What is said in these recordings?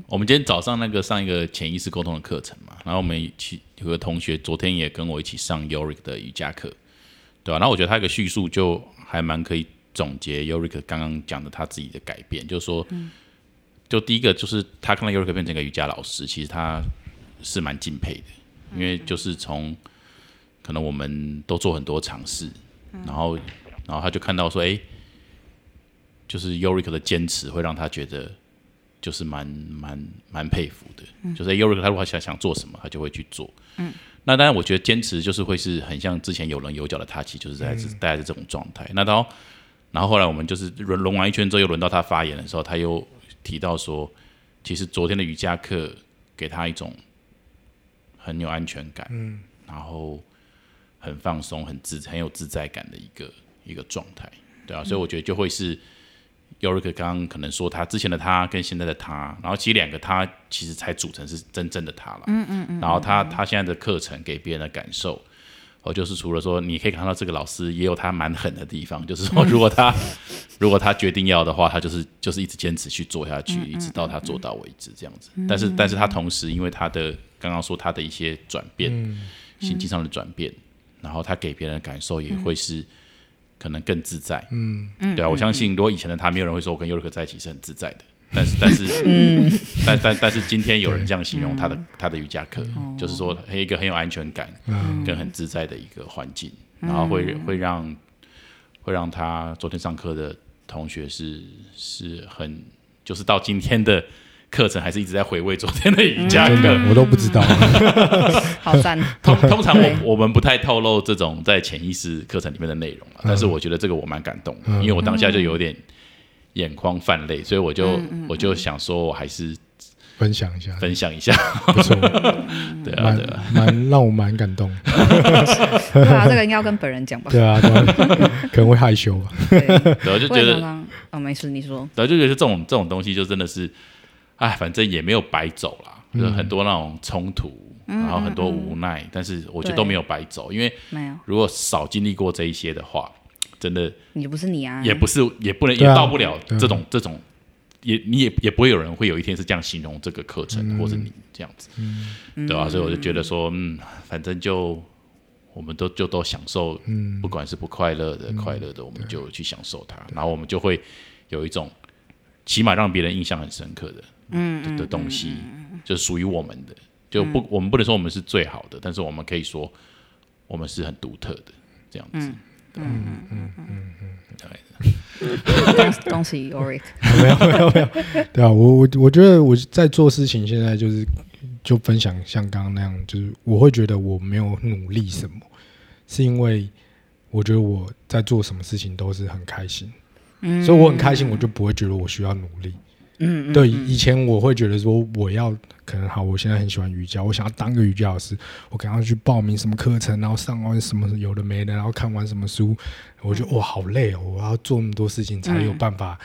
嗯我们今天早上那个上一个潜意识沟通的课程嘛，然后我们一起有个同学昨天也跟我一起上 Yorick 的瑜伽课，对吧、然后我觉得他一个叙述就还蛮可以总结 Yorick 刚刚讲的他自己的改变，就是说，就第一个就是他看到 Yorick 变成一个瑜伽老师，其实他是蛮敬佩的，因为就是从可能我们都做很多尝试，然后然后他就看到说，哎、就是 Yorick 的坚持会让他觉得就是蛮蛮蛮佩服的，就是 Yorick 他如果想想做什么，他就会去做。嗯，那当然，我觉得坚持就是会是很像之前有棱有角的他，其实就是在这大概是这种状态。那到然后后来我们就是轮轮完一圈之后，又轮到他发言的时候，他又提到说，其实昨天的瑜伽课给他一种很有安全感，嗯，然后很放松、很自很有自在感的一个一个状态，对啊，所以我觉得就会是 Yorick 刚刚可能说他之前的他跟现在的他，然后其实两个他其实才组成是真正的他了，嗯嗯嗯，然后他他现在的课程给别人的感受。哦，就是除了说，你可以看到这个老师也有他蛮狠的地方，就是说，如果他如果他决定要的话，他就是就是一直坚持去做下去，一直到他做到为止这样子。但是，但是他同时因为他的刚刚说他的一些转变，心境上的转变，然后他给别人的感受也会是可能更自在。嗯。对啊，我相信如果以前的他，没有人会说我跟尤瑞克在一起是很自在的。但是，但是，嗯但但但是，今天有人这样形容他的他的瑜伽课，就是说一个很有安全感，跟很自在的一个环境，然后会会让会让他昨天上课的同学是是很，就是到今天的课程还是一直在回味昨天的瑜伽课。我都不知道。好赞，通通常我我们不太透露这种在潜意识课程里面的内容了，但是我觉得这个我蛮感动的，因为我当下就有点眼眶泛泪，所以我就我就想说，我还是分享一下，分享一下，不错，对啊蛮对啊，蛮让我蛮感动。对啊，这个应该要跟本人讲吧？对啊，可能会害羞吧。对，对，我就觉得，常哦，没事，你说，对，就觉得这种这种东西就真的是，哎，反正也没有白走啦，就是很多那种冲突，然后很多无奈，但是我觉得都没有白走，因为没有，如果少经历过这一些的话，真的你不是你啊，也不是，也不能，也到不了这种这种，也你也也不会有人会有一天是这样形容这个课程，或者你这样子，对吧、所以我就觉得说，嗯，反正就我们都就都享受，不管是不快乐的、快乐的，我们就去享受它，然后我们就会有一种起码让别人印象很深刻的，嗯的东西，就是属于我们的，就不，我们不能说我们是最好的，但是我们可以说我们是很独特的，这样子。恭恭喜 Yorick，没有没有没有，对啊，我我我觉得我在做事情，现在就是就分享像刚刚那样，就是我会觉得我没有努力什么，是因为我觉得我在做什么事情都是很开心，嗯。所以我很开心，我就不会觉得我需要努力。嗯，嗯对，以前我会觉得说我要可能好，我现在很喜欢瑜伽，我想要当个瑜伽老师，我可能要去报名什么课程，然后上完什么有的没的，然后看完什么书，我觉得哇好累哦，我要做那么多事情才有办法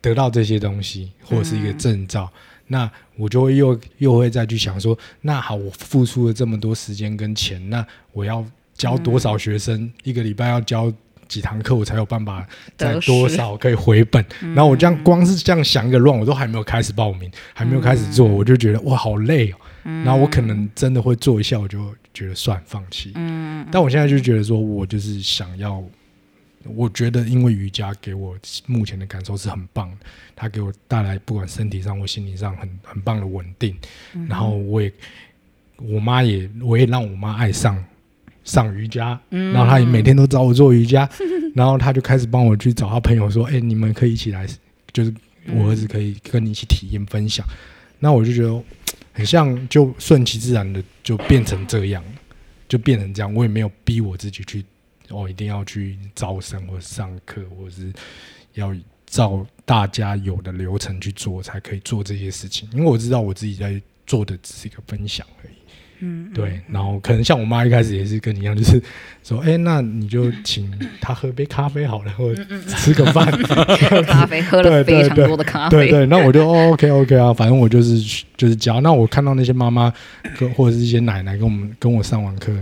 得到这些东西，或者是一个证照。那我就会又又会再去想说，那好，我付出了这么多时间跟钱，那我要教多少学生？一个礼拜要教几堂课，我才有办法在多少可以回本？然后我这样光是这样想一个乱，我都还没有开始报名，还没有开始做，我就觉得哇好累哦。然后我可能真的会做一下，我就觉得算放弃。嗯但我现在就觉得说，我就是想要，我觉得因为瑜伽给我目前的感受是很棒的，它给我带来不管身体上或心理上很很棒的稳定。然后我也，我妈也，我也让我妈爱上上瑜伽，然后他也每天都找我做瑜伽，然后他就开始帮我去找他朋友说，哎、你们可以一起来，就是我儿子可以跟你一起体验分享。那我就觉得很像，就顺其自然的就变成这样，就变成这样。我也没有逼我自己去，哦，一定要去招生或上课，或者是要照大家有的流程去做，才可以做这些事情。因为我知道我自己在做的只是一个分享而已。嗯，对，然后可能像我妈一开始也是跟你一样，就是说，哎、那你就请他喝杯咖啡好了，或者吃个饭，咖啡喝了对对非常多的咖啡，对对，那我就哦 OK OK 啊，反正我就是就是教。那我看到那些妈妈跟或者是一些奶奶跟我们跟我上完课，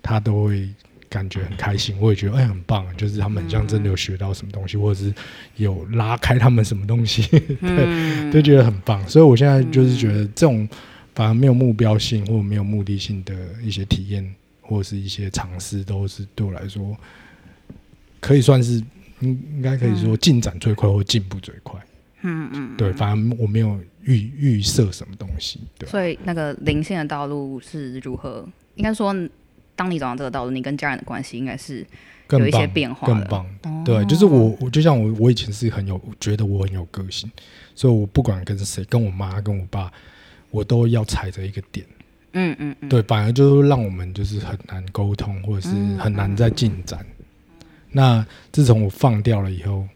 她都会感觉很开心，我也觉得哎很棒，就是他们很像真的有学到什么东西，或者是有拉开他们什么东西，对，就觉得很棒。所以我现在就是觉得这种反而没有目标性或者没有目的性的一些体验或者是一些尝试，都是对我来说可以算是应应该可以说进展最快或进步最快。嗯嗯，对，反正我没有预预设什么东西，对。所以那个灵性的道路是如何？应该说，当你走上这个道路，你跟家人的关系应该是更有一些棒变化更棒。对，就是我，我就像我，我以前是很有觉得我很有个性，所以我不管跟谁，跟我妈、跟我爸，我都要踩着一个点。嗯嗯嗯，对，反而就是让我们就是很难沟通，或者是很难再进展。那自从我放掉了以后，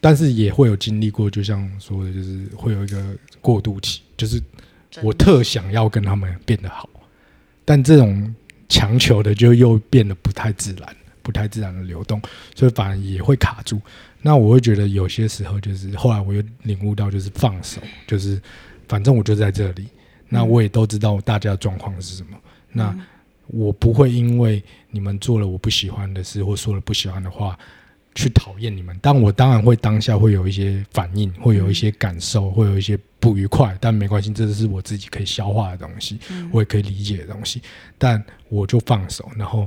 但是也会有经历过，就像说的，就是会有一个过渡期，就是我特想要跟他们变得好，但这种强求的就又变得不太自然，不太自然的流动，所以反而也会卡住。那我会觉得有些时候就是后来我又领悟到，就是放手，就是反正我就在这里，那我也都知道大家的状况是什么，那我不会因为你们做了我不喜欢的事或说了不喜欢的话。去讨厌你们，但我当然会当下会有一些反应，会有一些感受，会有一些不愉快，但没关系，这是我自己可以消化的东西，我也可以理解的东西。但我就放手，然后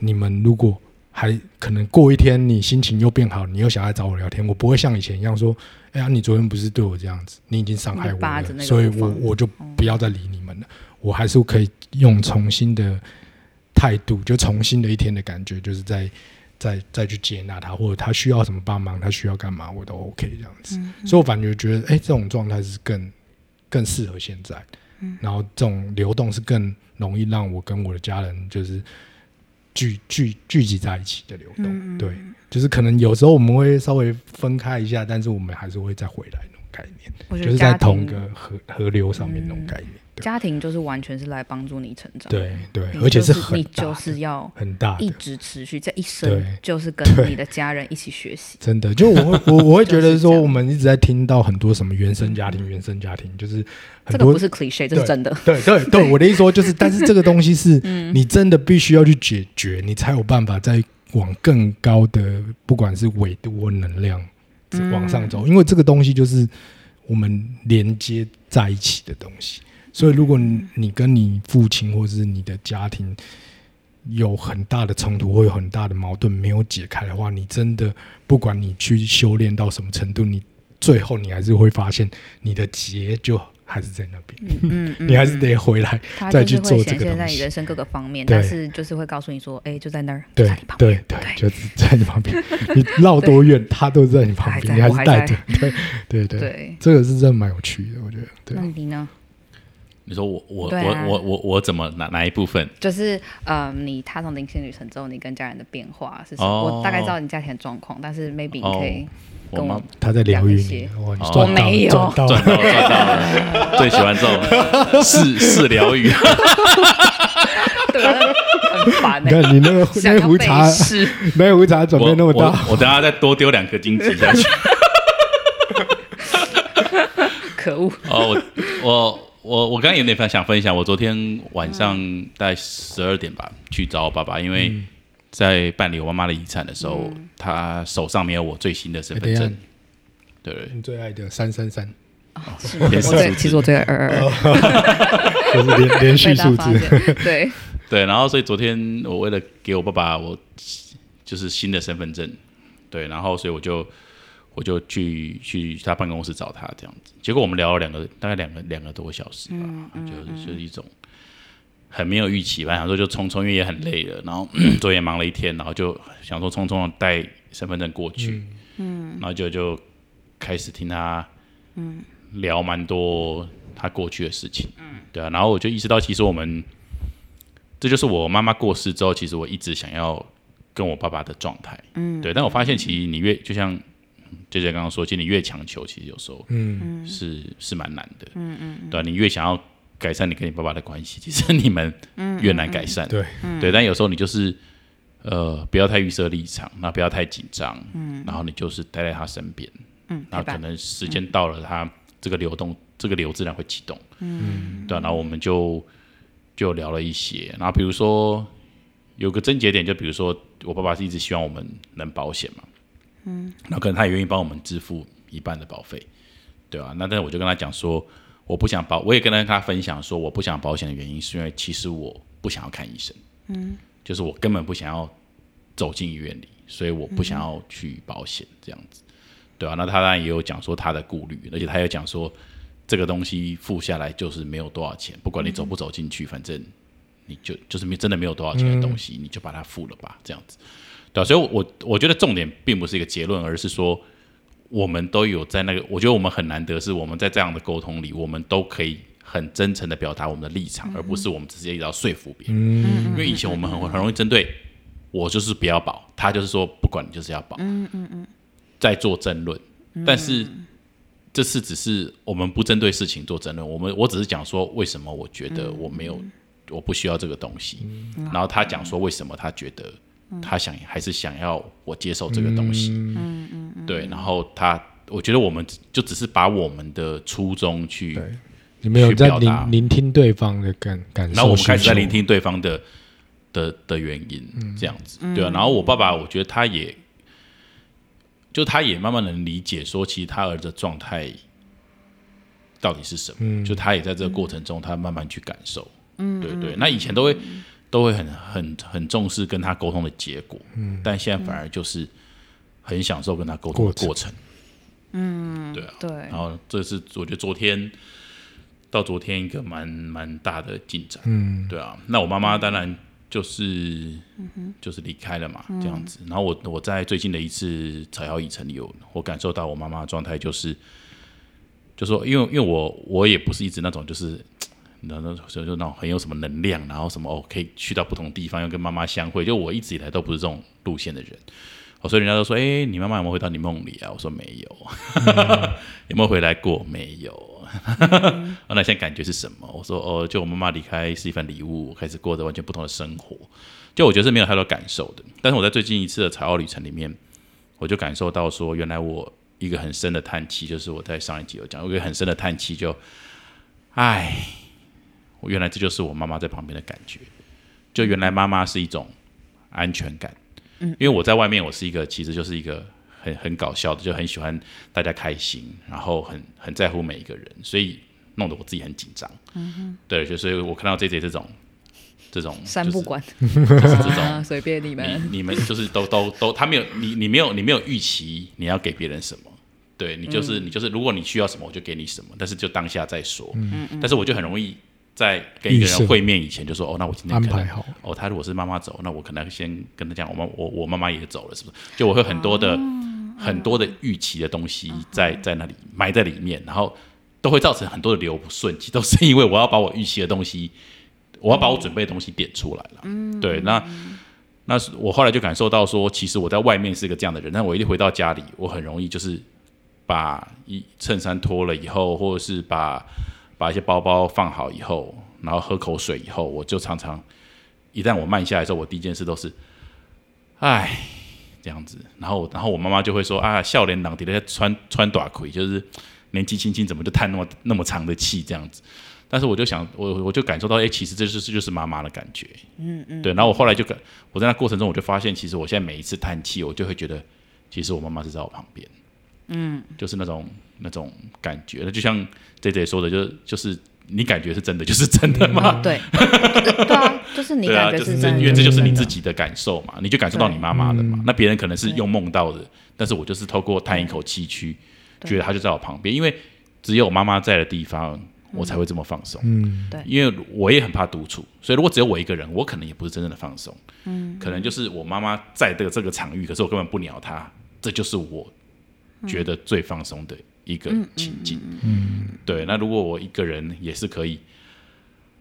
你们如果还可能过一天，你心情又变好，你又想来找我聊天，我不会像以前一样说：“哎呀，你昨天不是对我这样子，你已经伤害我了，所以我我就不要再理你们了。”我还是可以用重新的态度，就重新的一天的感觉，就是在。再再去接纳他，或者他需要什么帮忙，他需要干嘛，我都 OK 这样子。所以我反而觉得，哎、这种状态是更更适合现在。然后这种流动是更容易让我跟我的家人就是聚聚聚集在一起的流动。对，就是可能有时候我们会稍微分开一下，但是我们还是会再回来那种概念，就是在同个河河流上面那种概念。对。家庭就是完全是来帮助你成长，对对，你而且是很你就是要很大。一直持续这一生就是跟你的家人一起学习。真的，就我会我我会觉得说，我们一直在听到很多什么原生家庭、原生家庭，就是这个不是 cliche，这是真的。对对对，我的意思说就是，但是这个东西是 你真的必须要去解决，你才有办法再往更高的，不管是纬度或能量往上走，因为这个东西就是我们连接在一起的东西。所以，如果你你跟你父亲或是你的家庭有很大的冲突或有很大的矛盾没有解开的话，你真的不管你去修炼到什么程度，你最后你还是会发现你的结就还是在那边，嗯嗯，你还是得回来。再去做这显现在个东西你人生各个方面，但是就是会告诉你说，哎，就在那儿，对对对，就是在你旁边，你绕多远，他都在你旁边，你还是带着。对对对，对。这个是真的蛮有趣的，我觉得。对那，你呢？你说我我啊我我我我怎么哪哪一部分？就是呃，你踏上灵性旅程之后，你跟家人的变化是什么？哦我大概知道你家庭的状况，但是 maybe 你可以跟我他在疗愈哇，你哦赚到没有赚到了，赚到 最喜欢这种是是疗愈。对？很烦你欸看你那个 想要被那个胡茬，试，那个胡茬准备那么大，我我我等下再多丢两颗金子下去。可恶！哦，我我我我刚刚有点分想分享，我昨天晚上大概十二点吧去找我爸爸，因为在办理我妈妈的遗产的时候，他手上没有我最新的身份证。对对，你最爱的三三三，是也是我最数字。其实我最爱二二二，就是连连续数字。对，对，然后所以昨天我为了给我爸爸我就是新的身份证，对，然后所以我就我就去去他办公室找他这样子，结果我们聊了两个大概两个两个多小时吧，就是就是一种很没有预期吧，想说就匆匆，因为也很累了，然后 昨天忙了一天，然后就想说匆匆的带身份证过去，嗯，然后就就开始听他嗯。聊蛮多他过去的事情，嗯，对啊，然后我就意识到其实我们。这就是我妈妈过世之后，其实我一直想要跟我爸爸的状态，嗯，对。但我发现，其实你越就像姐姐刚刚说，其实你越强求，其实有时候嗯，是是蛮难的，嗯嗯，对、啊、你越想要改善你跟你爸爸的关系，其实你们越难改善，对，对。但有时候你就是呃，不要太预设立场，那不要太紧张，嗯，然后你就是待在他身边，嗯，然后可能时间到了，他这个流动，这个流自然会启动，嗯，对啊、然后我们就就聊了一些，然后比如说有个症结点，就比如说我爸爸是一直希望我们能保险嘛，嗯，那可能他也愿意帮我们支付一半的保费，对吧、那但是我就跟他讲说，我不想保，我也跟他分享说，我不想保险的原因是因为其实我不想要看医生，嗯，就是我根本不想要走进医院里，所以我不想要去保险这样子，对吧、那他当然也有讲说他的顾虑，而且他也讲说这个东西付下来就是没有多少钱，不管你走不走进去，反正你就就是没真的没有多少钱的东西，你就把它付了吧，这样子，对啊，所以我我觉得重点并不是一个结论，而是说我们都有在那个，我觉得我们很难得是我们在这样的沟通里，我们都可以很真诚的表达我们的立场，而不是我们直接一直要说服别人。因为以前我们很很容易针对我就是不要保，他就是说不管你就是要保，嗯嗯嗯，在做争论，但是。这次只是我们不针对事情做争论，我们我只是讲说为什么我觉得我没有，我不需要这个东西，然后他讲说为什么他觉得他想还是想要我接受这个东西，嗯嗯对，然后他我觉得我们就只是把我们的初衷去，你们有在聆聆听对方的感感受，然后我们开始在聆听对方的的的原因，这样子，对啊。然后我爸爸，我觉得他也，就他也慢慢能理解说，其实他儿子的状态到底是什么，就他也在这个过程中，他慢慢去感受，嗯，对对。那以前都会都会很很很重视跟他沟通的结果，嗯，但现在反而就是很享受跟他沟通的过程，嗯，对啊。对，然后这是我觉得昨天到昨天一个蛮蛮大的进展，嗯，对啊。那我妈妈当然就是、就是离开了嘛，这样子。然后我我在最近的一次采药议程里有我感受到我妈妈的状态就是，就说因为因为我我也不是一直那种就是。那那就就那种很有什么能量，然后什么哦，可以去到不同地方，要跟妈妈相会。就我一直以来都不是这种路线的人，哦，所以人家都说，哎、你妈妈有没有回到你梦里啊？我说没有，有没有回来过？没有。那现在感觉是什么？我说哦，就我妈妈离开是一份礼物，开始过着完全不同的生活。就我觉得是没有太多感受的，但是我在最近一次的采奥旅程里面，我就感受到说，原来我一个很深的叹气，就是我在上一集有讲，有一个很深的叹气就，唉，原来这就是我妈妈在旁边的感觉，就原来妈妈是一种安全感。嗯，因为我在外面，我是一个其实就是一个很很搞笑的，就很喜欢大家开心，然后很很在乎每一个人，所以弄得我自己很紧张。嗯哼，对，就所以我看到这这这种这种就是三不管，就是这种啊，随便你们。你你们就是都都都，他没有你你没有你没有预期你要给别人什么，对你就是、你就是，如果你需要什么我就给你什么，但是就当下再说。嗯但是我就很容易在跟一个人会面以前就说哦，那我今天安排好，哦，他如果是妈妈走，那我可能先跟他讲，我妈我我妈妈也走了，是不是？就我会很多的、很多的预期的东西在在那里埋在里面，然后都会造成很多的流不顺，其实都是因为我要把我预期的东西，我要把我准备的东西点出来了。嗯，对，那那是我后来就感受到说，其实我在外面是一个这样的人，但我一回到家里，我很容易就是把一衬衫脱了以后，或者是把把一些包包放好以后，然后喝口水以后，我就常常一旦我慢下来之后，我第一件事都是，唉，这样子。然后然后我妈妈就会说啊，笑脸朗迪在穿穿短裤，就是年纪轻轻怎么就叹那么那么长的气这样子。但是我就想，我我就感受到，哎、其实这就是就是妈妈的感觉，嗯嗯，对。然后我后来就感，我在那过程中我就发现，其实我现在每一次叹气，我就会觉得，其实我妈妈是在我旁边，嗯，就是那种那种感觉。那就像 J J 说的，就是就是你感觉是真的，就是真的嘛，啊，对，对啊，就是你感觉就是真的，因为这就是你自己的感受嘛，你就感受到你妈妈的嘛。那别人可能是用梦到的，但是我就是透过叹一口气去觉得她就在我旁边，因为只有妈妈在的地方，我才会这么放松。嗯，对因为我也很怕独处，所以如果只有我一个人，我可能也不是真正的放松。嗯，可能就是我妈妈在的这个场域，可是我根本不鸟她，这就是我觉得最放松的一个情境。嗯，对。那如果我一个人也是可以，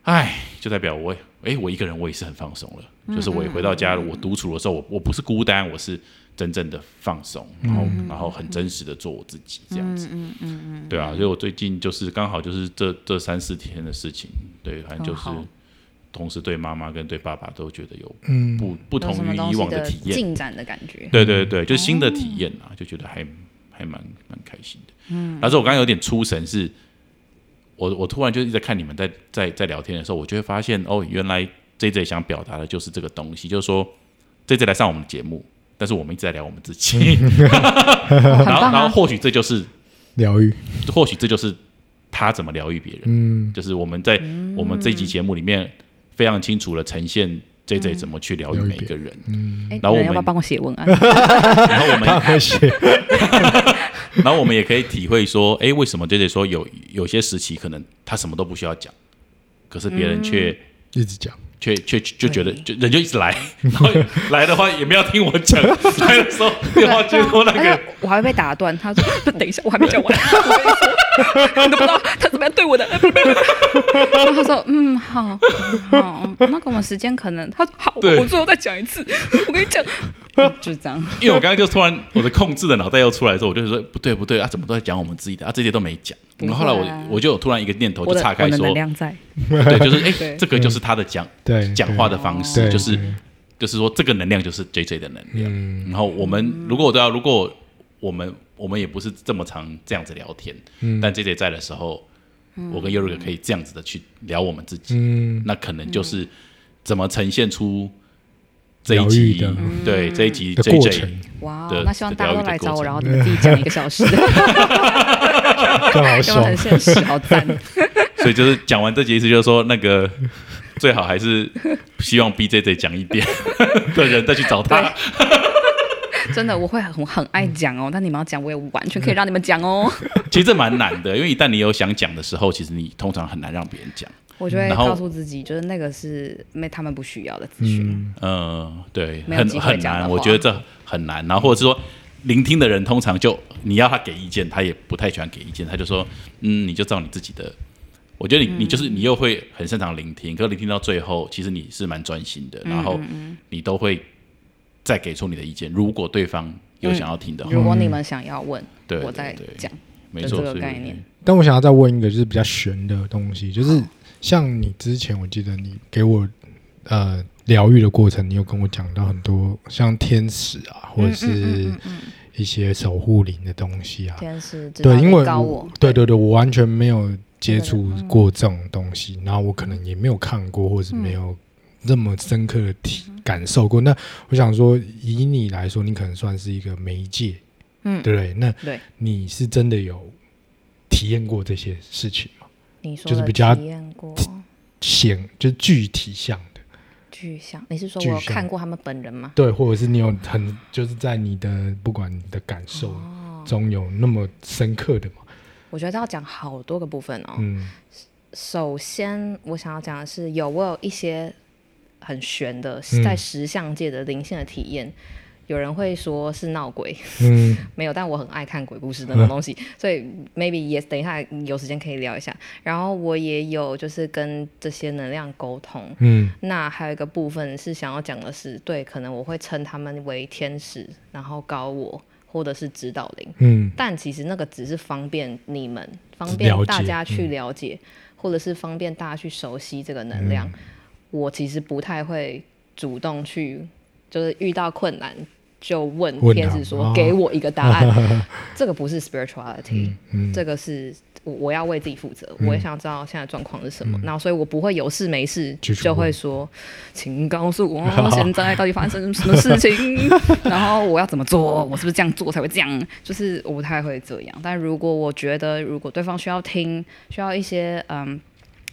哎，就代表我，哎，我一个人我也是很放松了。就是我一回到家，我独处的时候，我我不是孤单，我是真正的放松，然后、然后很真实的做我自己这样子。嗯嗯嗯对啊，所以我最近就是刚好就是这这三四天的事情，对，反正就是同时对妈妈跟对爸爸都觉得有嗯不不同于以往的体验。进展的感觉。对对对，就新的体验啊，就觉得还还蛮蛮开心的。嗯，但是我刚刚有点出神是，我我突然就一直在看你们在在在聊天的时候，我就会发现哦，原来 J J 想表达的就是这个东西，就是说 J J 来上我们的节目，但是我们一直在聊我们自己，很 然后啊！然后或许这就是疗愈，或许这就是他怎么疗愈别人，嗯，就是我们在我们这一集节目里面非常清楚的呈现 J J 怎么去疗愈每一个人，嗯，然后我们要不要帮我写文案？然后我们他会写，然后我们也可以体会说，哎，为什么 J J 说有有些时期可能他什么都不需要讲，可是别人却、一直讲，却却就觉得就人就一直来，然后 来的话也没有听我讲，来的时候电话接通那个我还会被打断。他说：“，等一下，我还没讲完。我跟你说，你都不知道他怎么样对我的。”然后他说：“嗯，好，好，那个我们时间可能……他好，对我最后再讲一次。我跟你讲，就是这样。因为我刚刚就突然我的控制的脑袋又出来的时候，我就说不对不对啊，怎么都在讲我们自己的啊，这些都没讲。啊。然后后来我我就有突然一个念头就岔开说，对，就是哎、对 这个就是他的讲 对，讲话的方式，就是就是说这个能量就是 J J 的能量。嗯。然后我们如果都要，如果我们我们也不是这么常这样子聊天，嗯。但 J J 在的时候，我跟 Yoru 可以这样子的去聊我们自己，嗯，那可能就是怎么呈现出这一集的对这一集的 J 过 J 程！哇哦那希望大家都来找我，然后你们自己讲一个小时，更好 很，现实？好赞！所以就是讲完这集意思就是说那个。最好还是希望 B J J 讲一点的人再去找他，真的，我会很很爱讲哦，但你们要讲，我也完全可以让你们讲哦。其实这蛮难的，因为一旦你有想讲的时候，其实你通常很难让别人讲。我就会然后告诉自己，就是那个是没他们不需要的资讯。嗯，嗯，对，没很很难，我觉得这很难。然后或者是说，聆听的人通常就你要他给意见，他也不太喜欢给意见，他就说，嗯，你就照你自己的。我觉得你你就是你又会很擅长聆听，可是聆听到最后，其实你是蛮专心的，然后你都会再给出你的意见。如果对方有想要听的话，如果你们想要问，对，我再讲。没错，这个概念但我想要再问一个，就是比较悬的东西，就是像你之前，我记得你给我呃疗愈的过程，你有跟我讲到很多像天使啊，或者是一些守护灵的东西啊。天使对，因为我，对对对，我完全没有接触过这种东西，然后我可能也没有看过，或者是没有这么深刻的体感受过。那我想说，以你来说，你可能算是一个媒介，嗯对不对？那对你是真的有体验过这些事情吗？你说就是比较体验过显就是具体像的，具象，你是说我有具象看过他们本人吗？对，或者是你有很就是在你的不管你的感受哦中有那么深刻的嘛？我觉得要讲好多个部分哦。嗯首先，我想要讲的是，有我有一些很玄的嗯在石像界的灵性的体验。有人会说是闹鬼，嗯 没有，但我很爱看鬼故事那种东西，所以 maybe yes，等一下有时间可以聊一下。然后我也有就是跟这些能量沟通。嗯那还有一个部分是想要讲的是，对，可能我会称他们为天使，然后高我或者是指导灵。嗯但其实那个只是方便你们，方便大家去嗯了解，或者是方便大家去熟悉这个能量。我其实不太会主动去，就是遇到困难就问天使说：“哦给我一个答案。这个不是 spirituality，、嗯这个是我我要为自己负责，嗯我也想知道现在状况是什么。然后，所以我不会有事没事就会说，请告诉我 现在到底发生什么事情，然后我要怎么做，我是不是这样做才会这样？就是我不太会这样。但如果我觉得如果对方需要听，需要一些嗯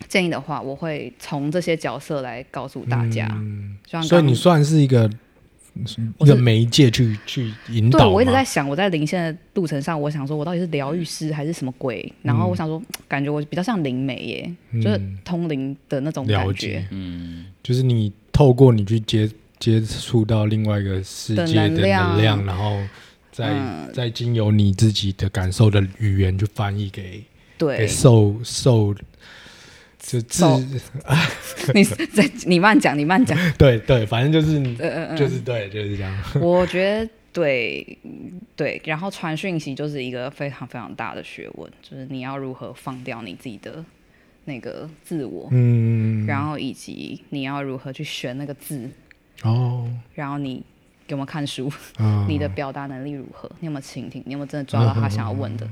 建议的话，我会从这些角色来告诉大家。嗯所以你算是一个一个媒介去去引导。对，我一直在想，我在灵线的路程上，我想说，我到底是疗愈师还是什么鬼？然后我想说，感觉我比较像灵媒耶，就是嗯通灵的那种了感解觉。嗯，就是你透过你去接接触到另外一个世界的的能量能量，然后再、嗯再经由你自己的感受的语言去翻译给给对，受受就自受 你在你慢讲，你慢讲。对对，反正就是嗯嗯嗯，就是对就是这样。我觉得对对，然后传讯息就是一个非常非常大的学问，就是你要如何放掉你自己的那个自我，嗯，然后以及你要如何去选那个字，哦，然后你有没有看书，嗯，你的表达能力如何，你有没有倾听，你有没有真的抓到他想要问的。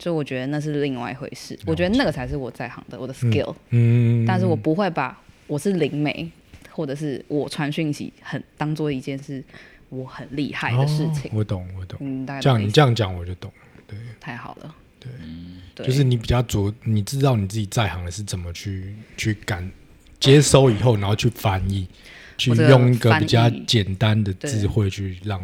就我觉得那是另外一回事，我觉得那个才是我在行的，我的 skill。嗯，但是我不会把我是灵媒，或者是我传讯息很当做一件事我很厉害的事情哦。我懂，我懂。嗯，大概这样你这样讲我就懂，对太好了。对对，就是你比较着，你知道你自己在行的是怎么去去感接收以后，然后去翻译，去用一个比较简单的智慧去让。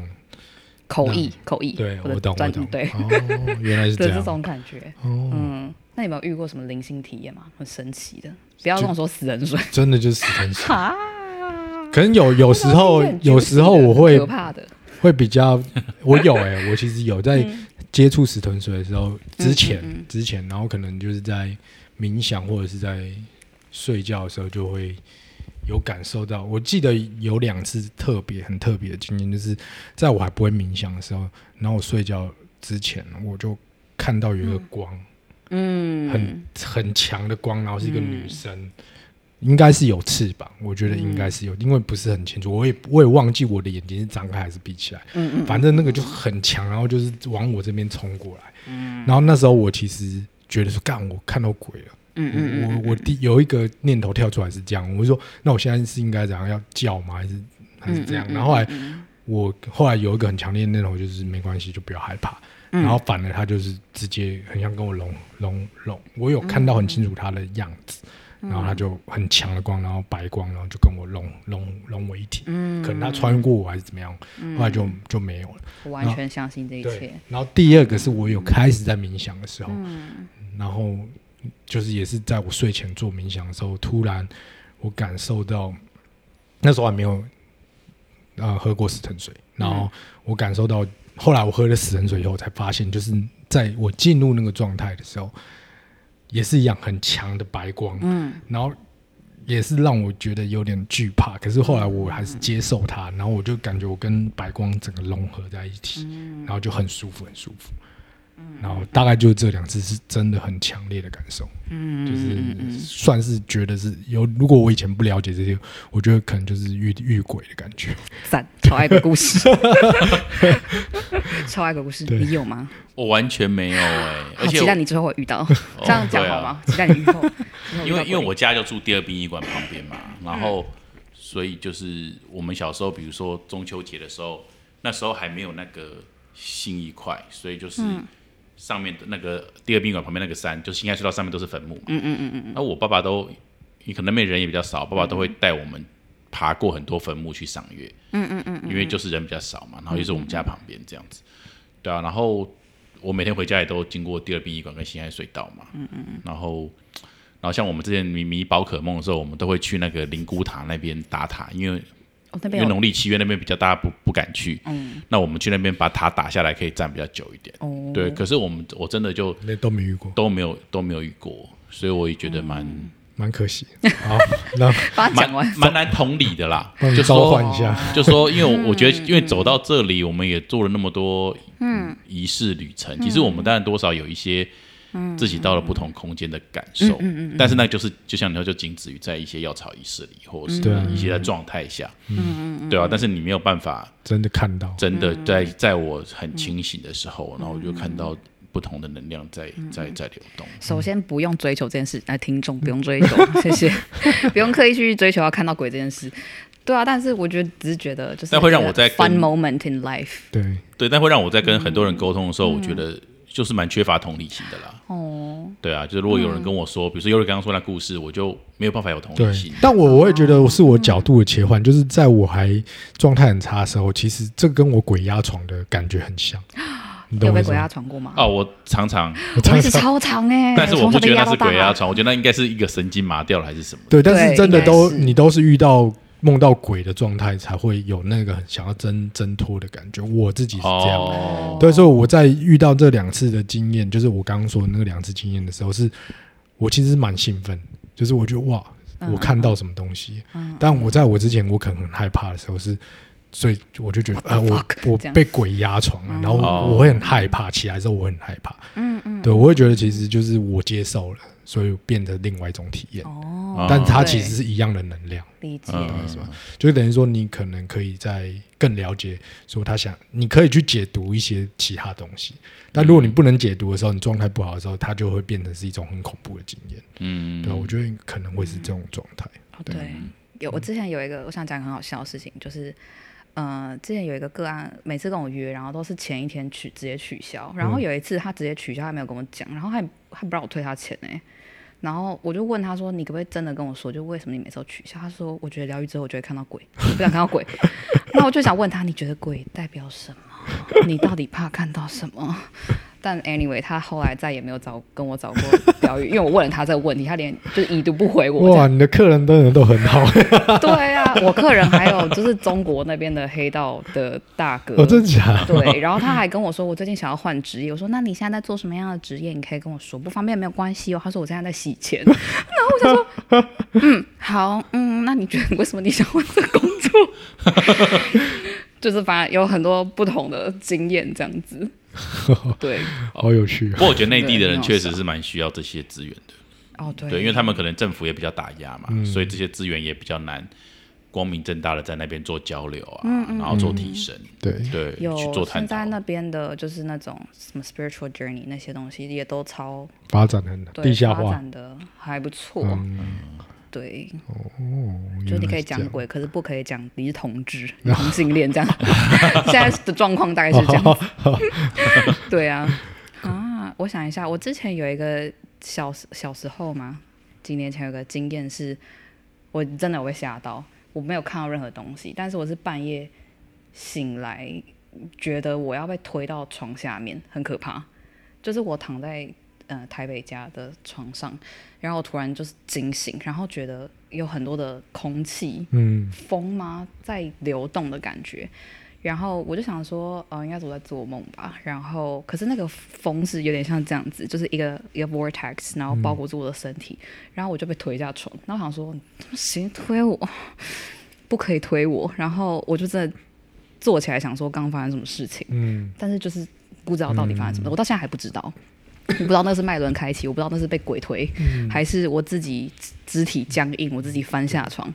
口译，口译，对，我懂，我懂。专对哦，原来是这样。的这种感觉。哦，嗯，那你有没有遇过什么灵性体验吗？很神奇的，不要跟我说死人水。真的就是死很死。哈，可能有有时候，有时候我会可怕的。会比较，我有哎、我其实有 在嗯接触死豚水的时候，之前、嗯嗯之前，然后可能就是在冥想或者是在睡觉的时候，就会有感受到。我记得有两次特别很特别的经验，就是在我还不会冥想的时候，然后我睡觉之前，我就看到有一个光，嗯，很很强的光，然后是一个女生。应该是有翅膀，我觉得应该是有，因为不是很清楚，我也我也忘记我的眼睛是张开还是闭起来。嗯嗯反正那个就很强，然后就是往我这边冲过来。然后那时候我其实觉得说，干，我看到鬼了。嗯嗯嗯我我第有一个念头跳出来是这样，我就说，那我现在是应该怎样要叫吗？还是还是这样？然后后来嗯我后来有一个很强烈的念头，就是没关系，就不要害怕。嗯然后反而他就是直接很像跟我融融融，我有看到很清楚他的样子，嗯然后他就很强的光，然后白光，然后就跟我融融融为一体。嗯可能他穿过我还是怎么样，后来就就没有了。我完全相信这一切。，然后第二个是我有开始在冥想的时候，嗯然后就是也是在我睡前做冥想的时候，突然我感受到那时候还没有呃喝过死藤水，然后我感受到后来我喝了死藤水以后，才发现就是在我进入那个状态的时候，也是一样很强的白光，嗯然后。也是让我觉得有点惧怕，可是后来我还是接受它，然后我就感觉我跟白光整个融合在一起，然后就很舒服，很舒服。然后大概就这两次是真的很强烈的感受，嗯，就是算是觉得是有。如果我以前不了解这些，我觉得可能就是遇遇鬼的感觉。赞，超爱鬼故事，超爱鬼故事，你有吗？我完全没有哎、好而且期待你之后会遇到，这样讲好吗？期待你以后，因为因为我家就住第二殡仪馆旁边嘛，然后所以就是我们小时候，比如说中秋节的时候，那时候还没有那个信义块，所以就是上面的那个第二殡仪馆旁边那个山，就是新开隧道上面都是坟墓嘛。嗯嗯嗯嗯。那我爸爸都，你可能那边人也比较少，爸爸都会带我们爬过很多坟墓去赏月。嗯嗯嗯。因为就是人比较少嘛，然后又是我们家旁边这样子。对啊，然后我每天回家也都经过第二殡仪馆跟新海隧道嘛。嗯嗯然后，然后像我们之前迷迷宝可梦的时候，我们都会去那个灵骨塔那边打塔，因为因为农历七月那边比较大家不不敢去。嗯。那我们去那边把塔打下来，可以站比较久一点。哦，对，可是我们我真的就那都没遇过，都没有都没有遇过，所以我也觉得蛮、蛮可惜。好，那把它讲完蛮，蛮难同理的啦。就召唤一下。就说，因为我我觉得，因为走到这里，我们也做了那么多嗯仪式旅程，其实我们当然多少有一些自己到了不同空间的感受，但是那就是就像你说，就仅止于在一些药草仪式里，或者是对啊。一些在状态下，嗯嗯对啊，但是你没有办法真的看到，真的在在我很清醒的时候，然后我就看到不同的能量在在在流动。首先不用追求这件事，来听众 不用追求，谢谢，不用刻意去追求要看到鬼这件事。对啊，但是我觉得只是觉得就是但会让我在 fun 跟 moment in life。对，对，但会让我在跟很多人沟通的时候，我觉得就是蛮缺乏同理心的啦。哦，对啊，就是如果有人跟我说，比如说尤瑞刚刚说那故事，我就没有办法有同理心。，但我我也觉得是我角度的切换，就是在我还状态很差的时候，其实这跟我鬼压床的感觉很像。你懂有被鬼压？床过吗？哦，我常常，我我常常超长哎、但是我不觉得那是鬼压压。床，我觉得那应该是一个神经麻掉了还是什么。对，但是真的都你都是遇到梦到鬼的状态，才会有那个想要挣挣脱的感觉。我自己是这样。哦，对，所以我在遇到这两次的经验，就是我刚刚说的那个两次经验的时候，是我其实蛮兴奋，就是我觉得哇，嗯我看到什么东西。但我在我之前，我可能很害怕的时候是，所以我就觉得呃，我我被鬼压床了，然后哦我会很害怕，起来之后我很害怕。嗯嗯，对，我会觉得其实就是我接受了，所以变得另外一种体验。哦，但它其实是一样的能量，理解。嗯是吧？就等于说你可能可以在更了解，说他想，你可以去解读一些其他东西。但如果你不能解读的时候，你状态不好的时候，它就会变成是一种很恐怖的经验。嗯，对啊，我觉得可能会是这种状态。哦对，有我之前有一个我想讲个很好笑的事情，就是。呃，之前有一个个案，每次跟我约，然后都是前一天取直接取消。然后有一次他直接取消，他没有跟我讲，然后他还不让我退他钱呢。然后我就问他说：“你可不可以真的跟我说，就为什么你每次都取消？”他说：“我觉得疗愈之后，我就会看到鬼，我不想看到鬼。”那我就想问他：“你觉得鬼代表什么？你到底怕看到什么？”但 anyway，他后来再也没有找跟我找过疗愈，因为我问了他这个问题，他连就是已读不回我。哇，你的客人真的都很好。对啊，我客人还有就是中国那边的黑道的大哥。哦，真的假的？对，然后他还跟我说，我最近想要换职业。我说，那你现在在做什么样的职业？你可以跟我说，不方便没有关系哦。他说我现在在洗钱。然后我想说，嗯，好，嗯，那你觉得为什么你想换这个工作？就是反正有很多不同的经验这样子。对，好有趣。不过我觉得内地的人确实是蛮需要这些资源的。哦，对，对，因为他们可能政府也比较打压嘛，所以这些资源也比较难光明正大的在那边做交流啊，然后做提升。对对，有去做探讨。现在那边的就是那种什么 spiritual journey 那些东西也都超发展很对地下化，发展的还不错。对，哦，就你可以讲鬼，可是不可以讲你是同志、同性恋这样。现在的状况大概是这样。对啊，啊，我想一下，我之前有一个小时小时候嘛，几年前有个经验是，我真的我被吓到，我没有看到任何东西，但是我是半夜醒来，觉得我要被推到床下面，很可怕。就是我躺在呃台北家的床上，然后突然就是惊醒，然后觉得有很多的空气，嗯，风吗在流动的感觉。然后我就想说，呃，应该是我在做梦吧。然后，可是那个风是有点像这样子，就是一个一个 vortex，然后包裹住我的身体。然后我就被推下床。然后我想说，谁推我？不可以推我。然后我就真的坐起来，想说刚刚发生什么事情。嗯，但是就是不知道到底发生什么，我到现在还不知道。我不知道那是脉轮开启，我不知道那是被鬼推，还是我自己肢体僵硬，我自己翻下床。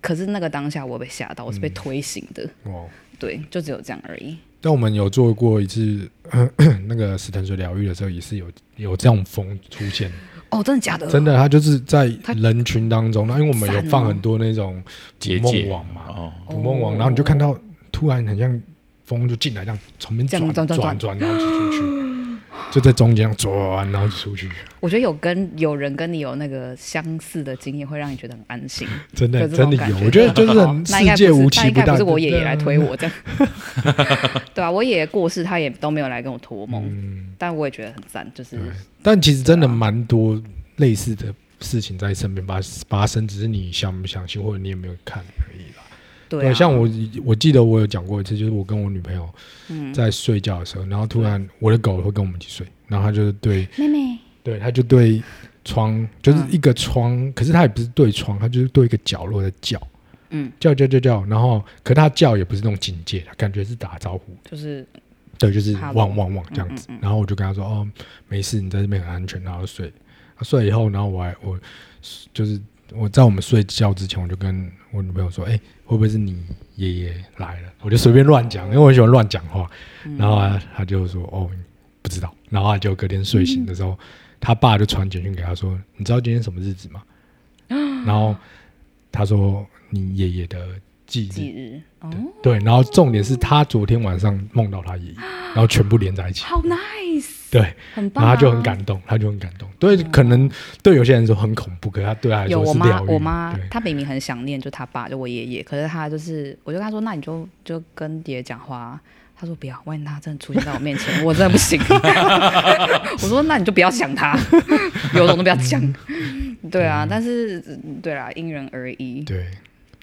可是那个当下我被吓到，我是被推醒的。哇。对，就只有这样而已。但我们有做过一次 那个死藤水疗愈的时候，也是有有这样风出现。哦，真的假的？真的，它就是在人群当中，那因为我们有放很多那种捕结梦网嘛，哦，捕梦网，然后你就看到突然很像风就进来，这样从边转转转转转，然后就出去，就在中间转，然后就出去。我觉得有跟有人跟你有那个相似的经验，会让你觉得很安心。真的真的有，我觉得就是世界无不是，那奇不大。应该不是我爷爷来推我，这样。对啊，我爷爷过世，他也都没有来跟我托梦，嗯，但我也觉得很赞，就是。但其实真的蛮多类似的事情在身边发发生，只是你相不相信，或者你有没有看而已啦。对啊，像我我记得我有讲过一次，就是我跟我女朋友嗯在睡觉的时候，然后突然我的狗会跟我们一起睡，然后它就是对妹妹，对，它就对窗，就是一个窗，可是它也不是对窗，它就是对一个角落的叫，嗯，叫叫叫叫，然后可它叫也不是那种警戒，感觉是打招呼，就是对，就是汪汪汪这样子。嗯嗯嗯然后我就跟他说：“哦，没事，你在这边很安全。”然后睡。他睡了以后，然后我还我就是我在我们睡觉之前，我就跟我女朋友说：“哎、会不会是你爷爷来了？”我就随便乱讲，因为我很喜欢乱讲话。嗯然后啊他就说：“哦，不知道。”然后他就隔天睡醒的时候，他爸就传简讯给他说：“你知道今天什么日子吗？” 然后他说：“你爷爷的忌日。”忌日哦，对，然后重点是他昨天晚上梦到他爷爷，然后全部连在一起。好 nice，对，很棒、啊。然后他就很感动，他就很感动。对，可能对有些人说很恐怖，可是他对他来有我妈说是疗，愈。我妈对她明明很想念，就他爸，就我爷爷，可是他就是，我就跟他说，那你就就跟爷爷讲话啊。她说不要，万一他真的出现在我面前，我真的不行。我说那你就不要想他，有种都不要讲。对啊，但是嗯对啦，因人而异。对，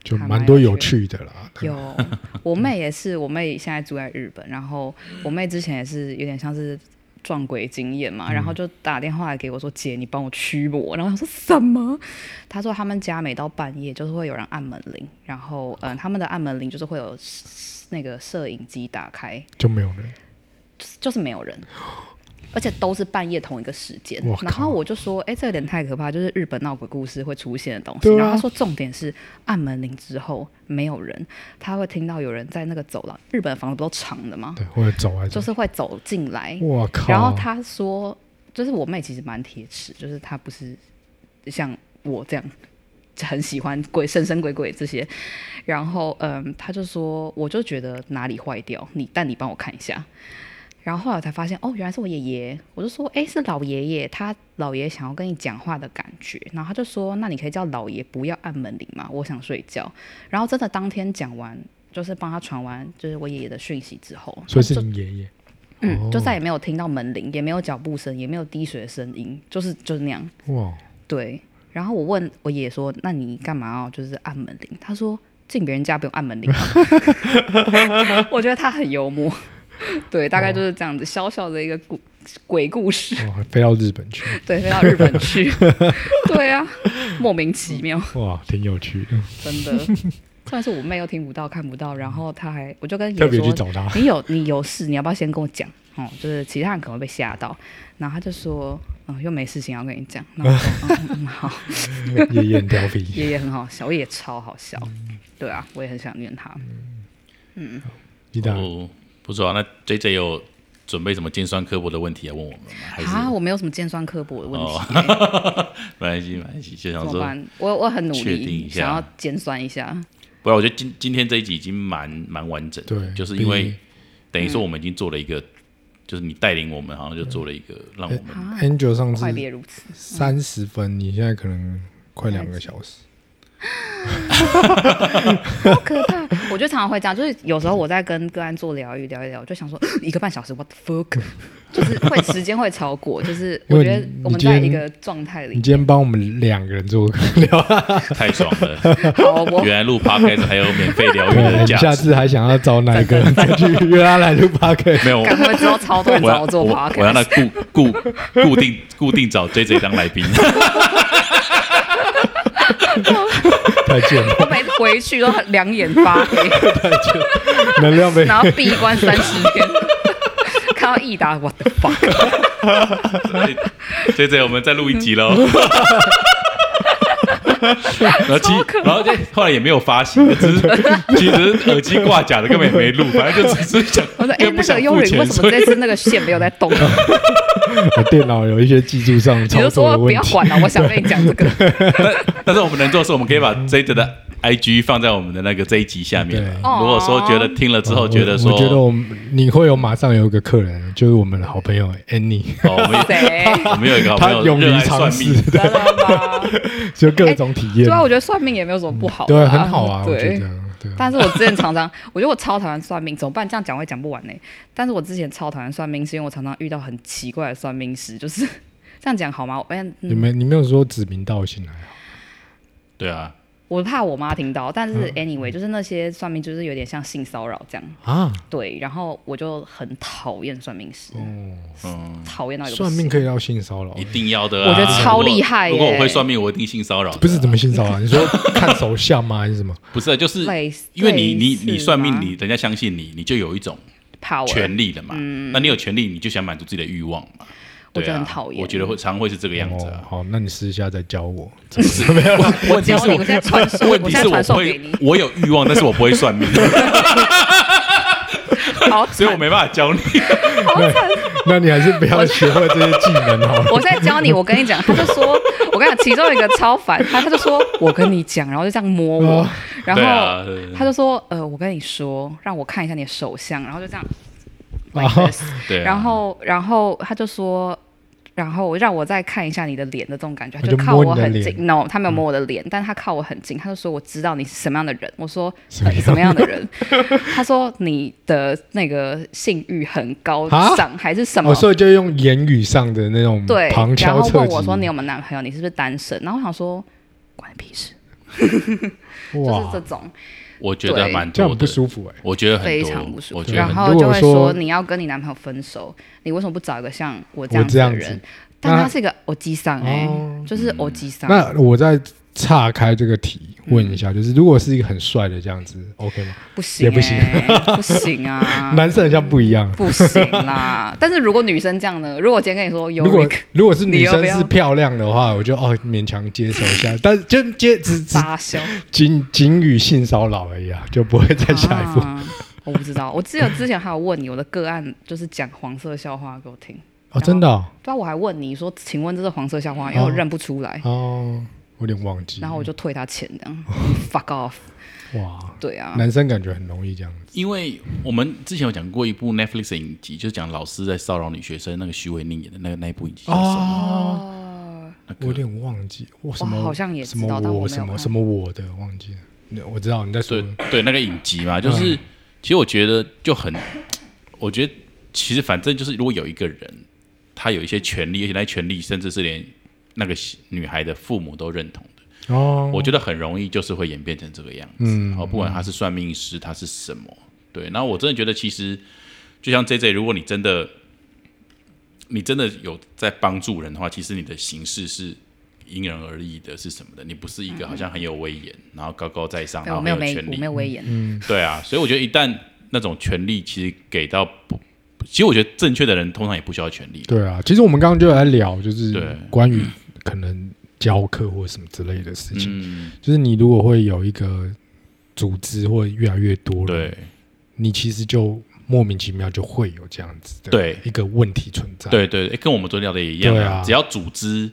就还蛮多有趣趣的啦。有，我妹也是，我妹现在住在日本，然后我妹之前也是有点像是撞鬼经验嘛，然后就打电话来给我说：“姐，你帮我驱魔。”然后他说什么？他说他们家每到半夜就是会有人按门铃，然后嗯、呃他们的按门铃就是会有那个摄影机打开，就没有人。就是没有人。而且都是半夜同一个时间然后我就说，哎、这有点太可怕，就是日本闹鬼故事会出现的东西。啊然后他说，重点是按门铃之后没有人，他会听到有人在那个走廊，日本房子不都长的吗？对，会走来走。就是会走进来。我靠！然后他说，就是我妹其实蛮铁齿，就是她不是像我这样很喜欢鬼神神鬼鬼这些。然后嗯，他就说，我就觉得哪里坏掉，你但你帮我看一下。然后后来我才发现，哦，原来是我爷爷。我就说，哎，是老爷爷，他老爷想要跟你讲话的感觉。然后他就说，那你可以叫老爷不要按门铃嘛，我想睡觉。然后真的当天讲完，就是帮他传完，就是我爷爷的讯息之后，所以是你爷爷嗯，就再也没有听到门铃，也没有脚步声，也没有滴水的声音，就是就是那样。哇，对。然后我问我爷爷说，那你干嘛要就是按门铃？他说进别人家不用按门铃。我觉得他很幽默。对，大概就是这样子，小小的一个故鬼故事。哦，飞到日本去，对，飞到日本去。对啊，莫名其妙，哇，挺有趣的，真的。虽然是我妹又听不到、看不到，然后她还，我就跟爷特别爷说，去找他。你有你有事，你要不要先跟我讲？哦，就是其他人可能会被吓到。然后他就说，嗯，又没事情要跟你讲。然后我说，嗯嗯，好。爷爷很调皮，爷爷很好笑，我也超好笑。对啊，我也很想念他。鸡蛋哦，不错啊。那 J J 有准备什么尖酸刻薄的问题要问我们吗？还是啊，我没有什么尖酸刻薄的问题、哦 没关系，没关系，就想说？我我很努确定力，一下想要尖酸一下。不然我觉得今今天这一集已经蛮蛮完整，对就是因为等于说我们已经做了一个，就是你带领我们，好像就做了一个让我们啊，Angel 上次快别如此。三十分，你现在可能快两个小时。好可怕！我就常常会这样，就是有时候我在跟个案做疗愈，聊一聊，我就想说 一个半小时，what the fuck，就是会时间会超过，就是我觉得我们在一个状态里你。今天帮我们两个人做聊，太爽了。好，我原来录 podcast 还有免费疗愈的价值，下次还想要找哪一个人再去约他来录 p o d 没有。赶快之后超多人找我做 podcast，我让他固固固定固定找 J J 当来宾，再见了，我每次回去都很两眼发黑，太贱能量被然后闭关三十天，看到益达，what the fuck，J J 我们再录一集喽。然后其然后这后来也没有发行，就只是其实耳机挂假的，根本也没录，反正就只是想，我说哎、又不那个幽灵为什么这次那个线没有在动？我电脑有一些技术上你操就说不作的问题。要管了，我想跟你讲这个。但但是我们能做的是，我们可以把 J 的 I G 放在我们的那个这一集下面。对如果说觉得听了之后觉得说，我觉得我们你会有马上有一个客人，就是我们的好朋友 Annie，哦，我们有谁？我们有一个好他朋友勇于尝试命，，真的吗？就各种体验对，啊，我觉得算命也没有什么不好的、对，很好啊，我觉对得，对啊。但是我之前常常，我觉得我超讨厌算命，怎么办？这样讲会讲不完呢、但是我之前超讨厌算命，是因为我常常遇到很奇怪的算命师，就是 这样讲好吗？我哎、嗯，你没你没有说指名道姓来啊？对啊，我怕我妈听到，但是嗯 anyway，、就是那些算命就是有点像性骚扰这样，啊，对，然后我就很讨厌算命师，哦，嗯，讨厌到一个算命可以到性骚扰一，定要的啊。我觉得超厉害如果如果我会算命，我一定性骚扰啊。不是怎么性骚扰？你说看手相吗？还是什么？不是，就是因为你你你算命，吗你人家相信你，你就有一种权利了嘛。那你有权利，你就想满足自己的欲望嘛。我觉得对啊很讨厌我觉得会常会是这个样子啊。哦好，那你私下再教我。问题是我教你我现在传授问题是我会，我有欲望，但是我不会算命，好所以我没办法教你。那你还是不要学会这些技能好了。我在教你，我跟你讲，他就说，我跟你讲，其中一个超烦，他他就说，我跟你讲，然后就这样摸我，哦然后他就说，呃，我跟你说，让我看一下你的手相，然后就这样啊 like this，对啊，然后然后他就说。然后让我再看一下你的脸的这种感觉，他他就靠我很近。No，他没有摸我的脸，但他靠我很近。他就说我知道你是什么样的人。我说什么样呃什么样的人？他说你的那个性欲很高啊尚，还是什么哦，？所以就用言语上的那种对，旁然后敲侧击。问我说你有没有男朋友？你是不是单身？然后我想说关你屁事，就是这，种我觉得蛮多这样很不，舒服哎。我觉得很非，常不舒服。我觉得很然后如果说就会说你要跟你男朋友分手，你为什么不找一个像我这样子我这样子的人？但那他是一个欧基桑哎哦，就是欧基桑。那我再岔开这个题问一嗯下，就是如果是一个很帅的这样子，OK 吗？不行、也不行欸，不行啊，男生好像不一样。不行啦。但是如果女生这样呢？如果今天跟你说有如果如果是女生是漂亮的话，我就哦勉强接受一下，但是就接只只撒娇，仅仅与性骚扰而已啊，就不会再下一步。啊我不知道，我记得之前还有问你，我的个案就是讲黄色笑话给我听。哦，真的哦对啊，我还问你说，请问这是黄色笑话？因为我认不出来。哦，我有点忘记。然后我就退他钱，这样 fuck off。哇，对啊，男生感觉很容易这样子。因为我们之前有讲过一部 Netflix 的影集，就是讲老师在骚扰女学生，那个徐伟宁演的那个那一部影集叫什么？哦，我有点忘记，我什么好像也什么知道但我我什么什么我的忘记了。那我知道你在说对对，那个影集嘛，就是、其实我觉得就很，我觉得其实反正就是，如果有一个人他有一些权利，而且那些权利甚至是连那个女孩的父母都认同的，哦，我觉得很容易就是会演变成这个样子。嗯然后不管他是算命师，他是什么，对，然后我真的觉得其实就像 J J，如果你真的你真的有在帮助人的话，其实你的形式是。因人而异的是什么的？你不是一个好像很有威严，然后高高在上，然后没有权利没，有威严。嗯对啊，所以我觉得一旦那种权利其实给到不，其实我觉得正确的人通常也不需要权利。对啊，其实我们刚刚就有在聊，就是对关于可能教课或什么之类的事情。嗯，就是你如果会有一个组织或越来越多人，对你其实就莫名其妙就会有这样子的对一个问题存在。对对，诶跟我们昨天聊的也一样对啊只要组织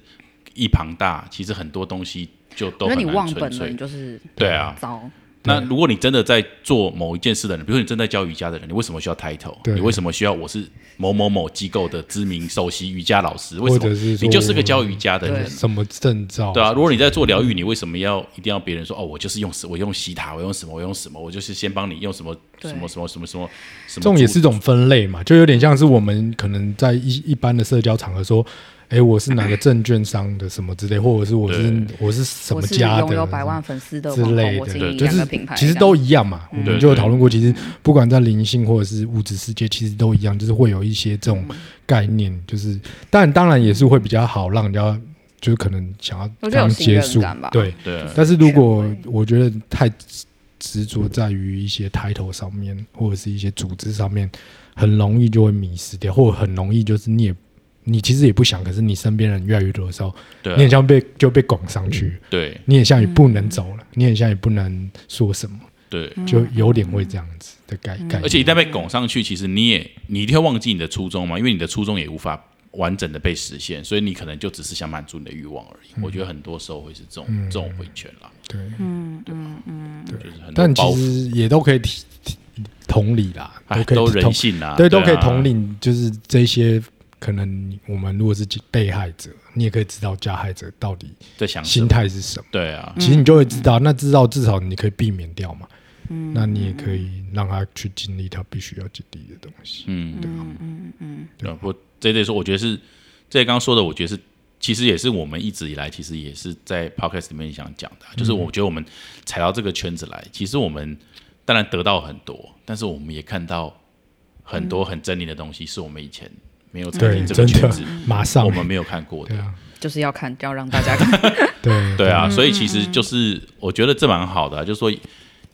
一庞大，其实很多东西就都我觉得很你忘本了，难纯粹你。就是对啊，糟。那如果你真的在做某一件事的人，比如说你正在教瑜伽的人，你为什么需要 title？你为什么需要我是某某某机构的知名首席瑜伽老师？为什么？你就是个教瑜伽的人，什么证照？对啊，如果你在做疗愈，你为什么要一定要别人说哦，我就是用什我用西塔，我用什么，我用什么，我就是先帮你用什么什么什么什么什么什么，这种也是一种分类嘛，就有点像是我们可能在一一般的社交场合说，哎，我是哪个证券商的什么之类，或者是我是我是什么家的拥有百万粉丝的之，类的，就是品牌，其实都一样嘛。我们就有讨论过，其实不管在灵性或者是物质世界，其实都一样，就是会有一些这种概念，就是但当然也是会比较好，让人家就是可能想要刚信任接触感吧，对。但是如果我觉得太执着在于一些 title 上面，或者是一些组织上面，很容易就会迷失掉，或者很容易就是你也你其实也不想，可是你身边人越来越多的时候，对啊。你很像被就被拱上去，对。你很像也不能走了，你很像也不能说什么，对，就有点会这样子的概概念。而且一旦被拱上去，其实你也你一定会忘记你的初衷嘛，因为你的初衷也无法完整的被实现，所以你可能就只是想满足你的欲望而已。我觉得很多时候会是这种、这种回圈啦，对，就是很多但包袱。其实也都可以体体同理啦，哎都都可以同人性啦，对，都可以啊统领，就是这些可能我们如果是被害者，你也可以知道加害者到底心在想什么态是什么。对啊，其实你就会知道，那知道至少你可以避免掉嘛。嗯那你也可以让他去经历他必须要经历的东西。嗯，对嗯嗯嗯，对啊。不过这类说，我觉得是这刚刚说的，我觉得是其实也是我们一直以来其实也是在 podcast 里面想讲的啊，就是我觉得我们踩到这个圈子来，其实我们当然得到很多，但是我们也看到很多很狰狞的东西，是我们以前没有餐厅，这个真的圈子，马上。我们没有看过的。就是要看，要让大家看。对。对啊，所以其实就是我觉得这蛮好的啊、就是说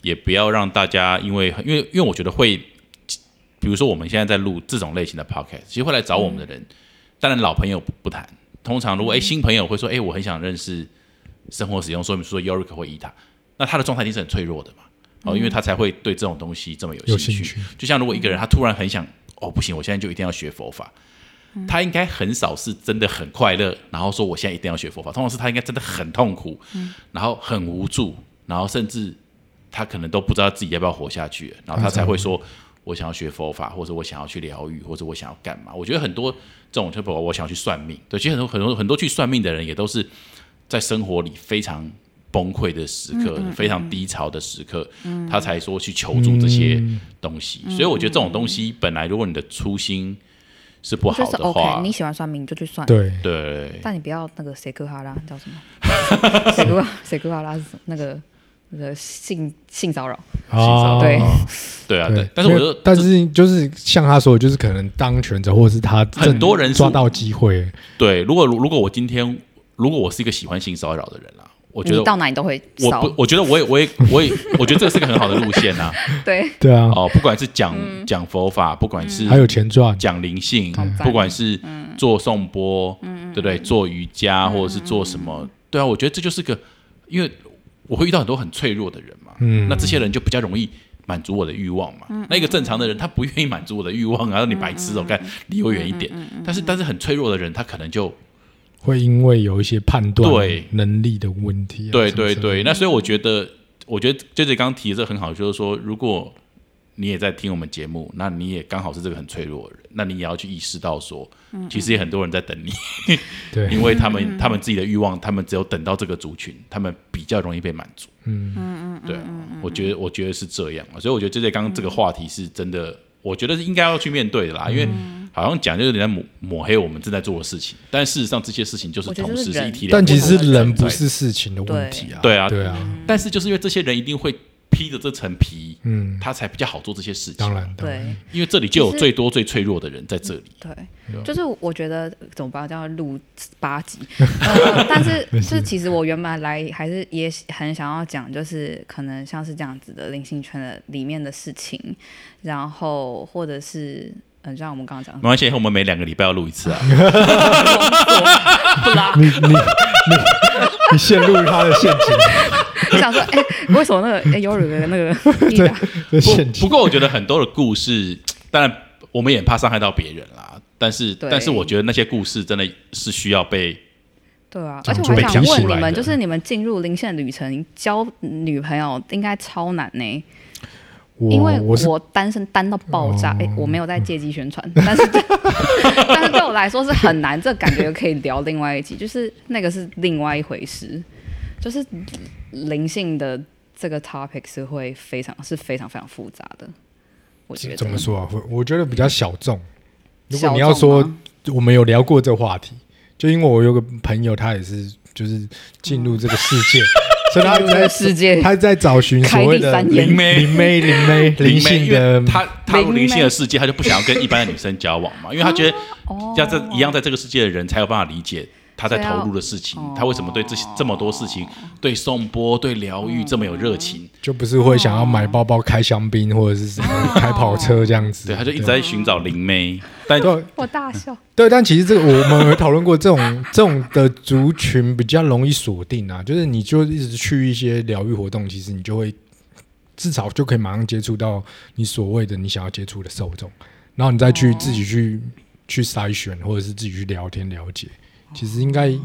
也不要让大家因为因为因为我觉得会，比如说我们现在在录这种类型的 podcast，其实会来找我们的人，当然老朋友不不谈，通常如果哎新朋友会说哎我很想认识生活使用说明书的 Yorick 或伊塔，那他的状态一定是很脆弱的嘛，哦，因为他才会对这种东西这么有有兴趣。兴趣。就像如果一个人他突然很想哦不行，我现在就一定要学佛法。他应该很少是真的很快乐，然后说我现在一定要学佛法。通常是他应该真的很痛苦，然后很无助，然后甚至他可能都不知道自己要不要活下去，然后他才会说我想要学佛法，或者我想要去疗愈，或者我想要干嘛。我觉得很多这种就包括我想要去算命，对，其实很多很多很多去算命的人也都是在生活里非常崩溃的时刻，非常低潮的时刻，他才说去求助这些东西。所以我觉得这种东西本来如果你的初心是不好就是的话 OK，，你喜欢算命你就去算，对。对。但你不要那个谁克哈拉叫什么？谁克 谁克哈拉是那个那个性性骚扰？啊，对。对啊，对。对。但是我觉得，但是就是像他说的，就是可能当权者或者是他很多人是抓到机会，对，如果如果我今天如果我是一个喜欢性骚扰的人啦，我觉得你到哪里都会骚我不，，我觉得我也我也我也 我觉得这个是个很好的路线啊。对，对啊，哦，不管是讲讲佛法，不管是还有钱赚，讲灵性不管是做颂钵，对不对？做瑜伽或者是做什么，对啊，我觉得这就是个，因为我会遇到很多很脆弱的人嘛，嗯。那这些人就比较容易满足我的欲望嘛。那一个正常的人，他不愿意满足我的欲望，然后你白痴哦，看离我远一点。但是但是很脆弱的人，他可能就会因为有一些判断对。能力的问题、啊。对对对，那所以我觉得，我觉得 J J 刚刚提的这个很好，就是说，如果你也在听我们节目，那你也刚好是这个很脆弱的人，那你也要去意识到说，其实也很多人在等你，对，因为他们他们自己的欲望，他们只有等到这个族群，他们比较容易被满足。嗯。嗯嗯对啊，我觉得我觉得是这样啊，所以我觉得 J J 刚刚这个话题是真的，我觉得是应该要去面对的啦，因为好像讲就是你在抹抹黑我们正在做的事情，但事实上这些事情就是同时就是一体两但其实人不是事情的问题啊。对啊对啊，但是就是因为这些人一定会披着这层皮，嗯，他才比较好做这些事情。当，然，对。因为这里就有最多最脆弱的人在这里。对。啊，就是我觉得怎么办？这样录八集，呃但是是其实我原本来还是也很想要讲，就是可能像是这样子的灵性圈的里面的事情，然后或者是嗯，像我们刚刚讲没关系，以后我们每两个礼拜要录一次啊。不啦，你你你你陷入他的陷阱，你想说，哎、为什么那个哎有那个一打这陷不阱。过我觉得很多的故事，当然我们也怕伤害到别人啦。但是，对但是我觉得那些故事真的是需要被对啊，而且我还想问你们，就是你们进入零线旅程交女朋友应该超难呢、因为我单身单到爆炸，哦哎、我没有在借机宣传，但是 但是对我来说是很难，这感觉可以聊另外一集，就是那个是另外一回事，就是灵性的这个 topic 是会非常是非常非常复杂的，我觉得怎么说啊？我我觉得比较小众。如果你要说，我们有聊过这个话题，就因为我有个朋友，他也是就是进入这个世界，所以他在世界他在找寻所谓的灵媒、灵媒、灵媒、灵性的为他踏入灵性的世界，他就不想要跟一般的女生交往嘛，因为他觉得哦。要在一样在这个世界的人才有办法理解他在投入的事情哦，他为什么对这些这么多事情，对颂钵、对疗愈这么有热情。就不是会想要买包包、开香槟或者是什么开跑车这样子。对，他就一直在寻找灵媒，但对。我大笑，对，但其实这个我们有讨论过，这种 这种的族群比较容易锁定啊，就是你就一直去一些疗愈活动，其实你就会至少就可以马上接触到你所谓的你想要接触的受众，然后你再去自己去、去筛选，或者是自己去聊天了解，其实应该是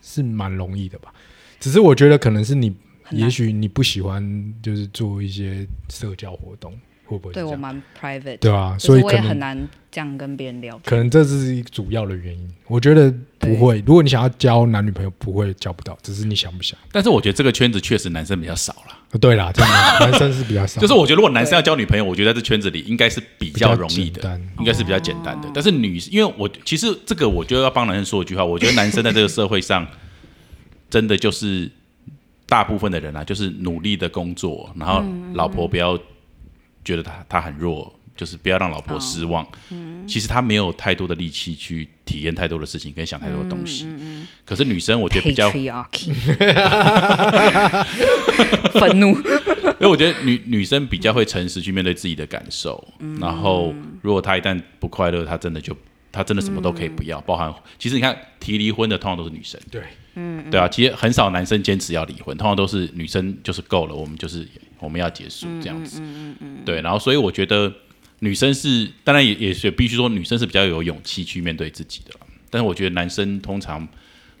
是蛮容易的吧。只是我觉得可能是你，也许你不喜欢就是做一些社交活动，会不会？对我蛮 private，对啊，所以可能也很难这样跟别人聊天。可能这是一个主要的原因。我觉得不会，如果你想要交男女朋友，不会交不到，只是你想不想。但是我觉得这个圈子确实男生比较少啦。呃对啦，真的，男生是比较少，就是我觉得如果男生要交女朋友，我觉得在这圈子里应该是比较容易的，应该是比较简单的。但是女，因为我其实这个我就要帮男生说一句话，我觉得男生在这个社会上，真的就是大部分的人啊，就是努力的工作，然后老婆不要觉得他他很弱，就是不要让老婆失望。其实他没有太多的力气去体验太多的事情，跟想太多的东西。可是女生，我觉得比较 愤怒，因为我觉得女女生比较会诚实去面对自己的感受，然后如果她一旦不快乐，她真的就她真的什么都可以不要，包含其实你看提离婚的通常都是女生，对，嗯，对啊，其实很少男生坚持要离婚，通常都是女生就是够了，我们就是我们要结束这样子，嗯嗯。对，然后所以我觉得女生是当然也也是必须说女生是比较有勇气去面对自己的啦，但是我觉得男生通常。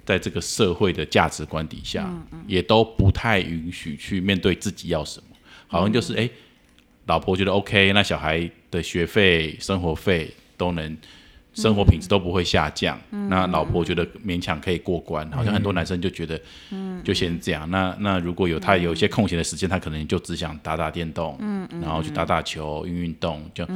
在这个社会的价值观底下，也都不太允许去面对自己要什么，好像就是哎、诶老婆觉得 OK，那小孩的学费、生活费都能，生活品质都不会下降。那老婆觉得勉强可以过关，好像很多男生就觉得，就先这样。那那如果有他有一些空闲的时间，他可能就只想打打电动，嗯然后去打打球、运运动，就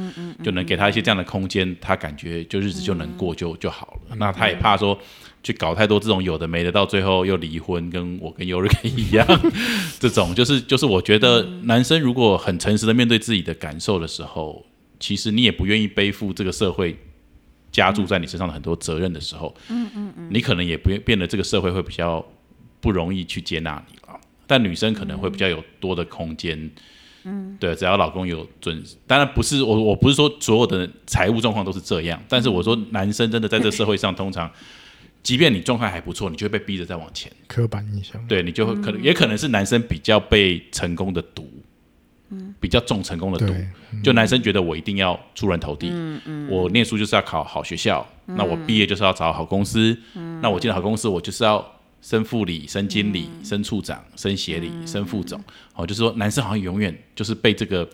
就能给他一些这样的空间，他感觉就日子就能过就就好了。那他也怕说。去搞太多这种有的没的，到最后又离婚，跟我跟尤瑞克一样，这种就是就是我觉得男生如果很诚实的面对自己的感受的时候，其实你也不愿意背负这个社会加注在你身上的很多责任的时候，嗯嗯嗯，你可能也不变得这个社会会比较不容易去接纳你了。但女生可能会比较有多的空间，嗯，对，只要老公有准，当然不是我我不是说所有的财务状况都是这样，但是我说男生真的在这个社会上，通常即便你状态还不错，你就会被逼着再往前。刻板印象。对你就会可能、也可能是男生比较被成功的毒，比较重成功的赌对，就男生觉得我一定要出人头地，我念书就是要考好学校，那我毕业就是要找好公司，那我进了好公司，我就是要升副理、升经理、升处长、升协理、升副总。哦，就是说男生好像永远就是被这个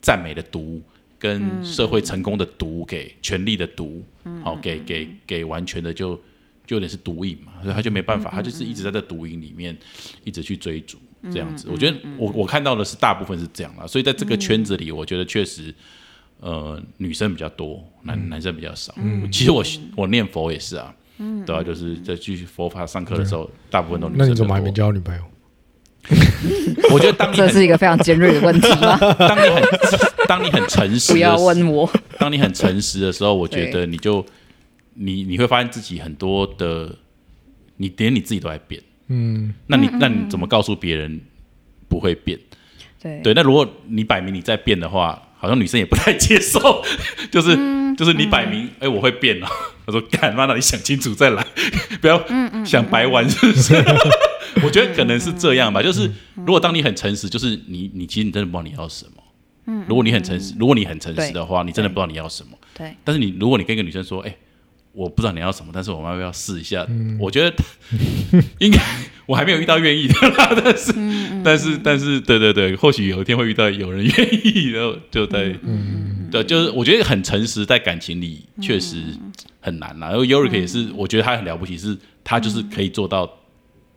赞美的毒跟社会成功的毒给权力的毒，好、给给给完全的就就有点是毒瘾嘛，所以他就没办法，他就是一直在这毒瘾里面一直去追逐这样子。我觉得我我看到的是大部分是这样啦，所以在这个圈子里，我觉得确实。呃，女生比较多，男、男生比较少。其实我我念佛也是啊，对啊，就是在去佛法上课的时候，大部分都女生。那你怎么还没交女朋友？我觉得当你 这是一个非常尖锐的问题吗？当你很当你很诚实不要问我。当你很诚实的时候，我觉得你就你你会发现自己很多的，你连你自己都在变。嗯，那你那你怎么告诉别人不会变？对。对，那如果你摆明你在变的话，好像女生也不太接受，就是、就是你摆明哎、我会变了，我说干妈，那你想清楚再来，不要想白玩，是不是？我觉得可能是这样吧，就是如果当你很诚实，就是你你其实你真的不知道你要什么。嗯如果你很诚实，如果你很诚实的话，你真的不知道你要什么。对，但是你如果你跟一个女生说，哎、我不知道你要什么，但是我们要不要试一下？我觉得 应该 我还没有遇到愿意的啦，但是、但是但是对对对，或许有一天会遇到有人愿意，然后就在对，就是我觉得很诚实，在感情里确实很难啦。然后 Yorick 也是，我觉得他很了不起，是他就是可以做到，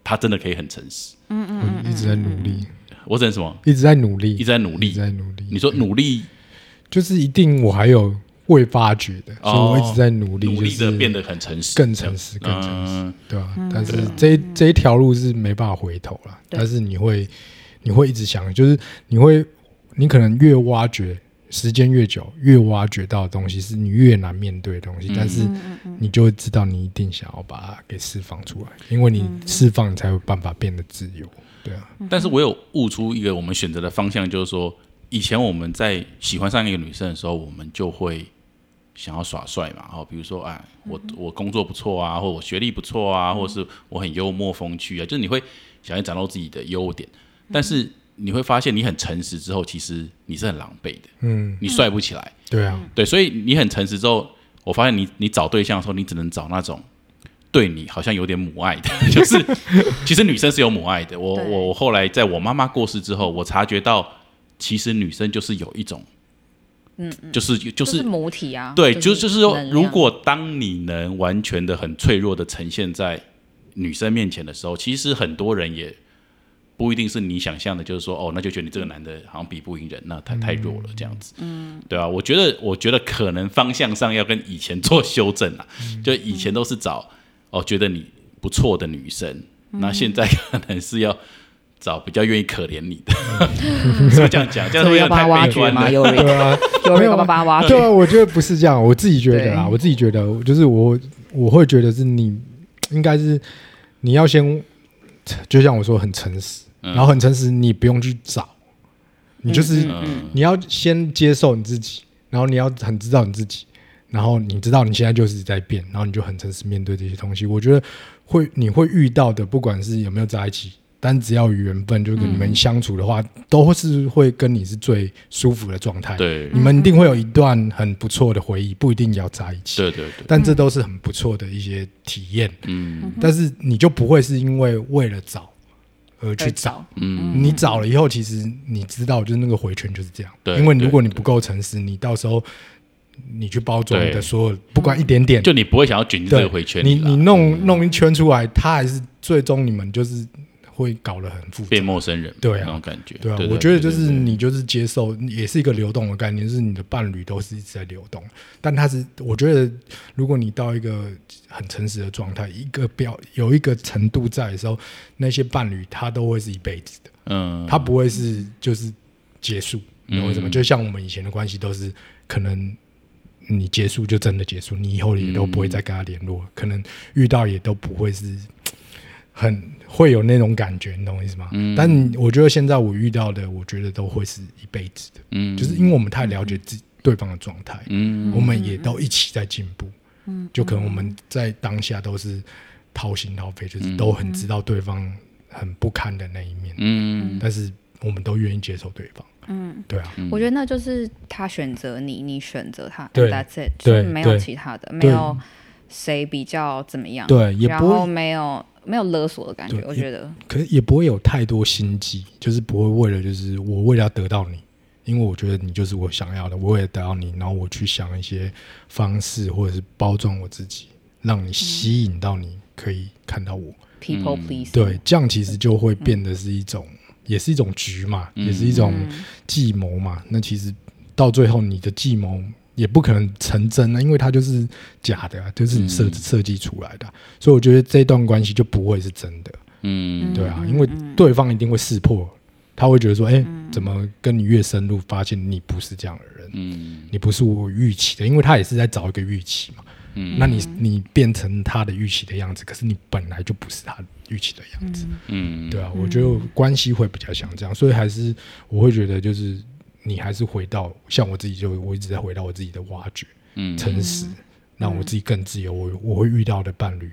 他真的可以很诚实。嗯嗯一直在努力，我只能什么？一直在努力，一直在努一直力。在努力。你说努力就是一定我还有未发觉的，所以我一直在努力，努力的变得很诚实，更诚实，更诚实，嗯对吧、但是这一这一条路是没办法回头了，但是你会你会一直想，就是你会你可能越挖掘。时间越久，越挖掘到的东西是你越难面对的东西，但是你就会知道你一定想要把它给释放出来，因为你释放，你才有办法变得自由。对啊，但是我有悟出一个我们选择的方向，就是说，以前我们在喜欢上一个女生的时候，我们就会想要耍帅嘛，哦，比如说，哎，我我工作不错啊，或我学历不错啊，或者是我很幽默风趣啊，就是你会想要展露自己的优点，但是你会发现你很诚实之后，其实你是很狼狈的，嗯，你帅不起来，对啊，对，所以你很诚实之后，我发现你你找对象的时候，你只能找那种对你好像有点母爱的，就是其实女生是有母爱的。我我我后来在我妈妈过世之后，我察觉到其实女生就是有一种，嗯，就是就就是是母体啊。对，就就是说，如果当你能完全的很脆弱的呈现在女生面前的时候，其实很多人也不一定是你想象的，就是说，哦，那就觉得你这个男的好像比不赢人，那太太弱了这样子。嗯，对啊，我觉得，我觉得可能方向上要跟以前做修正啊，就以前都是找哦觉得你不错的女生，那现在可能是要。找比较愿意可怜你的，是不是这样讲？这样会不会有点所以要帮他太挖掘吗？悲观了。有人对啊，有人没有要帮他挖对。啊，我觉得不是这样，我自己觉得啊，我自己觉得就是我我会觉得是你应该是你要先，就像我说很诚实，嗯然后很诚实，你不用去找，你就是、嗯你要先接受你自己，然后你要很知道你自己，然后你知道你现在就是在变，然后你就很诚实面对这些东西。我觉得会你会遇到的，不管是有没有在一起。但只要有缘分，就跟你们相处的话，都是会跟你是最舒服的状态。对。你们一定会有一段很不错的回忆，不一定要在一起，对对对，但这都是很不错的一些体验。嗯。但是你就不会是因为为了找而去找，嗯，你找了以后，其实你知道，就是那个回圈就是这样。对因为如果你不够诚实，你到时候你去包装对的所有，不管一点点，就你不会想要卷进这对个回圈你你弄弄一圈出来，他还是最终你们就是会搞得很复杂变。陌生人，对啊那种感觉，对啊，对我觉得就是你就是接受，也是一个流动的概念，就是你的伴侣都是一直在流动，但他是我觉得，如果你到一个很诚实的状态，一个表有一个程度在的时候，那些伴侣他都会是一辈子的，嗯，他不会是就是结束，你懂我意思吗？嗯就像我们以前的关系都是可能。你结束就真的结束，你以后也都不会再跟他联络，可能遇到也都不会是很会有那种感觉，你懂我意思吗？嗯。但你我觉得现在我遇到的，我觉得都会是一辈子的，嗯，就是因为我们太了解自己对方的状态，嗯。我们也都一起在进步，嗯。就可能我们在当下都是掏心掏肺，就是都很知道对方很不堪的那一面，嗯。但是我们都愿意接受对方。嗯，对啊，我觉得那就是他选择你，你选择他对，That's it，对就是没有其他的，没有谁比较怎么样，对，也然后不会，没有没有勒索的感觉，我觉得，可是也不会有太多心机，就是不会为了就是我为了要得到你，因为我觉得你就是我想要的，我为了得到你，然后我去想一些方式或者是包装我自己，让你吸引到你可以看到我。people 嗯 please，对，这样其实就会变得是一种，也是一种局嘛，也是一种嗯计谋嘛。那其实到最后，你的计谋也不可能成真啊，因为它就是假的、啊，就是你设嗯设计出来的啊、所以我觉得这段关系就不会是真的，嗯。对啊，嗯因为对方一定会识破，他会觉得说，哎、怎么跟你越深入，发现你不是这样的人，嗯。你不是我预期的，因为他也是在找一个预期嘛。嗯。那你你变成他的预期的样子，可是你本来就不是他预期的样子。嗯，对啊，我觉得关系会比较像这样，所以还是我会觉得就是你还是回到像我自己就我一直在回到我自己的挖掘、嗯。诚实，让我自己更自由。我我会遇到的伴侣，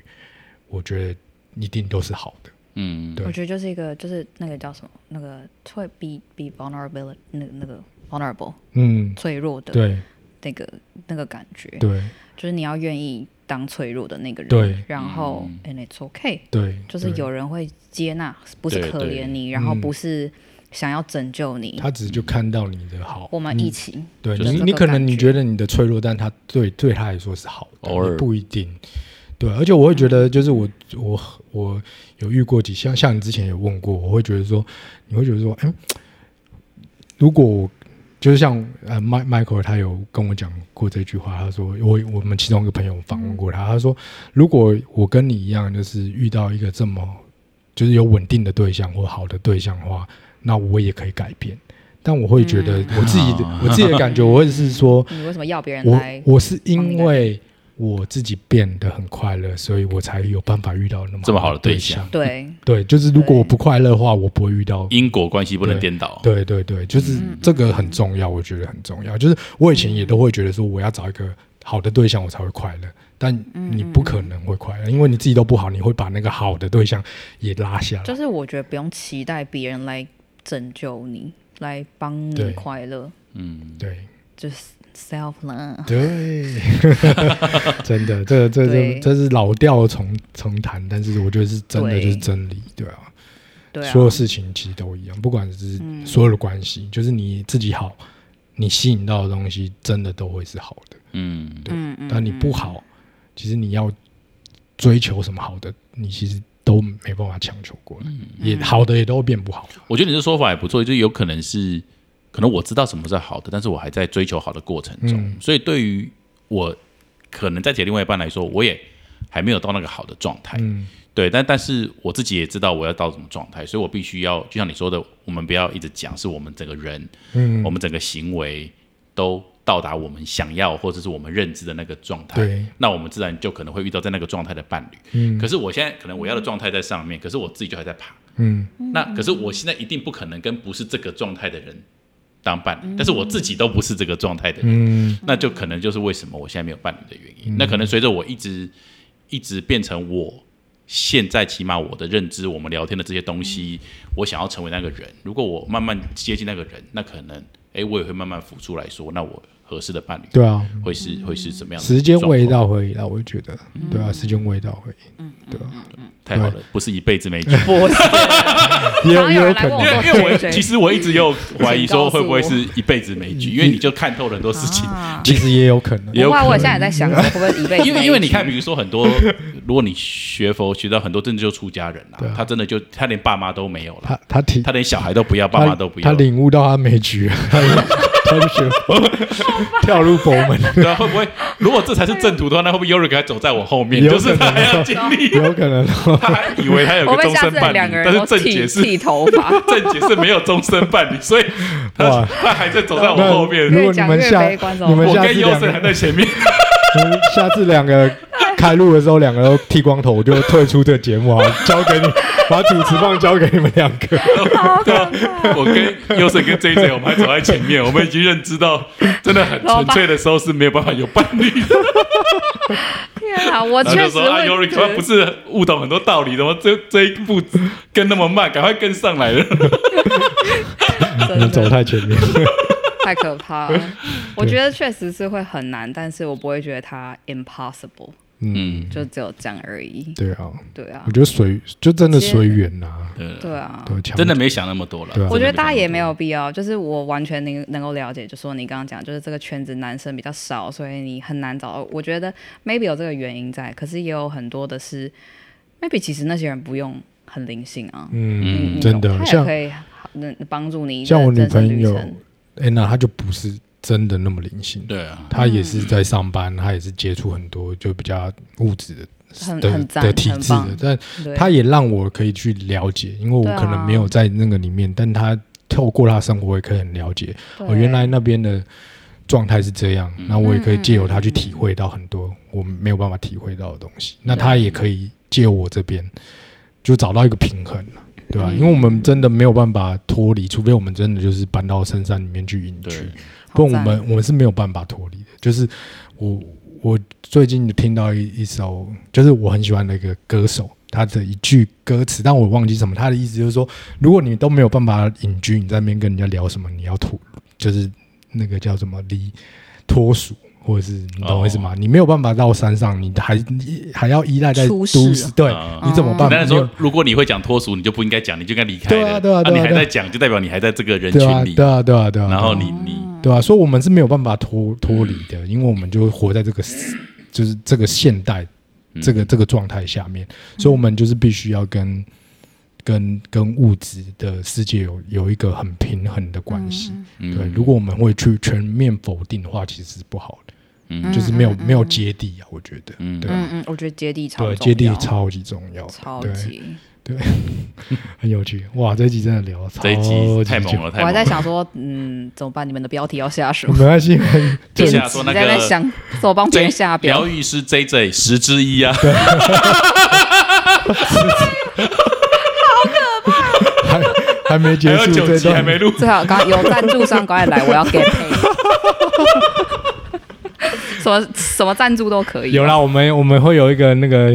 我觉得一定都是好的。嗯。对我觉得就是一个就是那个叫什么，那个会 be be vulnerable 那个那个 vulnerable 嗯，脆弱的对那个那个感觉，对。就是你要愿意当脆弱的那个人，对然后 and it's okay，对，就是有人会接纳，不是可怜你，然后嗯。不是想要拯救你，他只是就看到你的好，我们一起，对你，你可能你觉得你的脆弱，但他对对他来说是好的，偶尔。也不一定。对，而且我会觉得，就是我我我有遇过几像像你之前有问过，我会觉得说，你会觉得说，哎、如果我就是像呃麦 Michael 他有跟我讲过这句话，他说我我们其中一个朋友访问过他，他说如果我跟你一样，就是遇到一个这么就是有稳定的对象或好的对象的话，那我也可以改变。但我会觉得我自己的、嗯我自己的感觉，我会是说，你为什么要别人我来？我是因为我自己变得很快乐，所以我才有办法遇到那么这么好的对对象对，对，就是如果我不快乐的话，我不会遇到。因果关系不能颠倒。对对对，就是这个很重要，我觉得很重要。就是我以前也都会觉得说，我要找一个好的对象，我才会快乐。但你不可能会快乐，因为你自己都不好，你会把那个好的对象也拉下来。就是我觉得不用期待别人来拯救你，来帮你快乐，嗯，对。就是 self love。对，真的，这这这这是老调重重弹，但是我觉得是真的，就是真理，对啊。对啊，所有事情其实都一样，不管是所有的关系，就是你自己好，你吸引到的东西真的都会是好的。嗯，对。嗯嗯但你不好，其实你要追求什么好的，你其实都没办法强求过来，嗯。也好的也都会变不好。我觉得你这说法也不错，就有可能是，可能我知道什么是好的，但是我还在追求好的过程中，嗯。所以对于我可能在解另外一半来说，我也还没有到那个好的状态。嗯，对，但但是我自己也知道我要到什么状态，所以我必须要，就像你说的，我们不要一直讲，是我们整个人，嗯。我们整个行为都到达我们想要或者是我们认知的那个状态，对，那我们自然就可能会遇到在那个状态的伴侣。嗯可是我现在可能我要的状态在上面，可是我自己就还在爬。嗯那可是我现在一定不可能跟不是这个状态的人当伴侣，但是我自己都不是这个状态的人，嗯那就可能就是为什么我现在没有伴侣的原因。那可能随着我一直一直变成我现在起码我的认知，我们聊天的这些东西，我想要成为那个人。如果我慢慢接近那个人，那可能哎，我也会慢慢浮出来说，那我合适的伴侣对啊，会是会是怎么样的？时间未，到而已啦，我觉得，对啊，时间味道，会，嗯，对啊，太好了，不是一辈子没聚。不是，也有也有可能。因为我其实我一直有怀疑说会不会是一辈子没聚，因为你就看透了很多事情。啊。其实也有可能，也有可能。我现在也在想，会不会一辈子因为因为你看，比如说很多，如果你学佛学到很多，真的就出家人对啊，啦他真的就他连爸妈都没有了，他他体他连小孩都不要，爸他妈都不要。他，领悟到他没局，他他就学佛，跳入佛门，对啊，会不会？如果这才是正途的话，那会不会 Yuri 还走在我后面？就是他还要经历，有可能。哦，他还以为他有个终身伴侣，但是正剃解是剃头发，正解是没有终身伴侣，所以他他还在走在我后面，如果你们下你们我跟下次两 Yuri 还，在前面。下次两个开录的时候，两个都剃光头，我就退出这个节目啊，交给你，把主持棒交给你们两个。对啊，我跟优胜跟 J J，我们还走在前面，我们已经认知到，真的很纯粹的时候是没有办法有伴侣的。天啊，我然后确实就说啊会，Yori 觉得他不是悟懂很多道理，怎么这这一步跟那么慢，赶快跟上来了。可能走太前面。太可怕了。我觉得确实是会很难，但是我不会觉得它 impossible，嗯，嗯，就只有这样而已。对啊，对啊。我，觉得随就真的随缘呐，对对啊。对，真的没想那么多了。我觉得大家也没有必要，就是我完全能能够了解，就说你刚刚讲，就是这个圈子男生比较少，所以你很难找。到。我觉得 maybe 有这个原因在，可是也有很多的是 maybe 其实那些人不用很灵性啊，嗯，你真的懂他也像可以能帮助你的像我女生朋友安娜，她就不是真的那么灵性，对啊，她也是在上班，她也是接触很多就比较物质的的的体制的，但对。她也让我可以去了解，因为我可能没有在那个里面，但他透过她生活也可以很了解，哦，原来那边的状态是这样，嗯那我也可以借由他去体会到很多我没有办法体会到的东西，那他也可以借由我这边就找到一个平衡了。对吧、嗯因为我们真的没有办法脱离，除非我们真的就是搬到深山里面去隐居，不然我们我们是没有办法脱离的。就是我我最近听到一一首，就是我很喜欢的一个歌手，他的一句歌词，但我忘记什么。他的意思就是说，如果你都没有办法隐居，你在那边跟人家聊什么，你要脱，就是那个叫什么离脱俗。或者是你懂我意思吗？你没有办法到山上，你还你还要依赖在都市市，对，啊你怎么办？简单的你有说，如果你会讲脱俗，你就不应该讲，你就该离开对啊了。对啊对啊对啊你还在讲，就代表你还在这个人群里。对啊，对啊，对啊。然后你你对啊，所以我们是没有办法脱脱离的，因为我们就活在这个就是这个现代嗯这个这个状态下面，所以我们就是必须要跟跟跟物质的世界有有一个很平衡的关系。嗯对，如果我们会去全面否定的话，其实是不好的，嗯就是没有没有接地啊，我觉得，嗯对啊嗯嗯，我觉得接地超对，重接地要超级重要，对，超级。对 很有趣。哇，这一集真的聊得超这一集太猛了，我还太猛了。在想说，嗯，怎么办？你们的标题要下什 没么？关系，就剪下说那辑在那想，怎么帮别人下标疗？愈师 J J 十之一啊，还还没还结束这段，集还没录。最好刚有赞助商赶快来，我要 get pay。什么什么赞助都可以。有啦，我们我们会有一个那个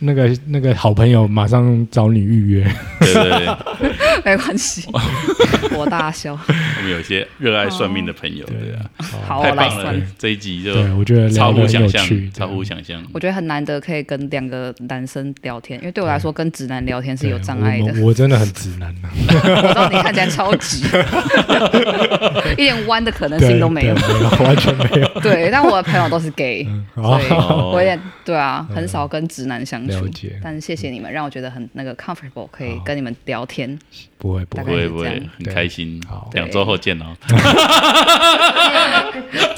那个那个好朋友，马上找你预约。对对对，没关系，我大笑。我们有一些热爱算命的朋友，对啊，好，来算棒了。，这一集就对，我觉得超乎想象，，超乎想象。我觉得很难得可以跟两个男生聊天，因为对我来说跟直男聊天是有障碍的。我真的很直男呐，我知道你看起来超直，一点弯的可能性都没有。完全没有。对，但我的朋友都是 gay，嗯，所以，哦我有点对啊，很少跟直男相处。但是谢谢你们，让我觉得很那个 comfortable，可以跟你们聊天。不会不会，不会，很开心好。两周后见哦。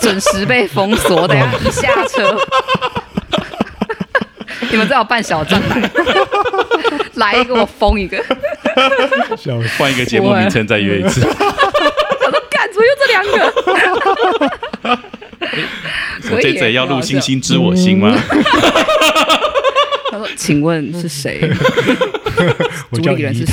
准时被封锁，等一下一下车，你们最好办小账 来，来一个我封一个。换一个节目名称再约一次。我都干，怎么又这两个？我这嘴要录《星星知我心》吗？他说：“请问是谁？我叫主理人是谁？”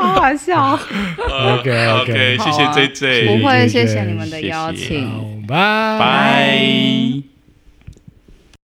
好 好笑。OK，OK OK，谢谢 J J，不会，谢谢你们的邀请。好，拜拜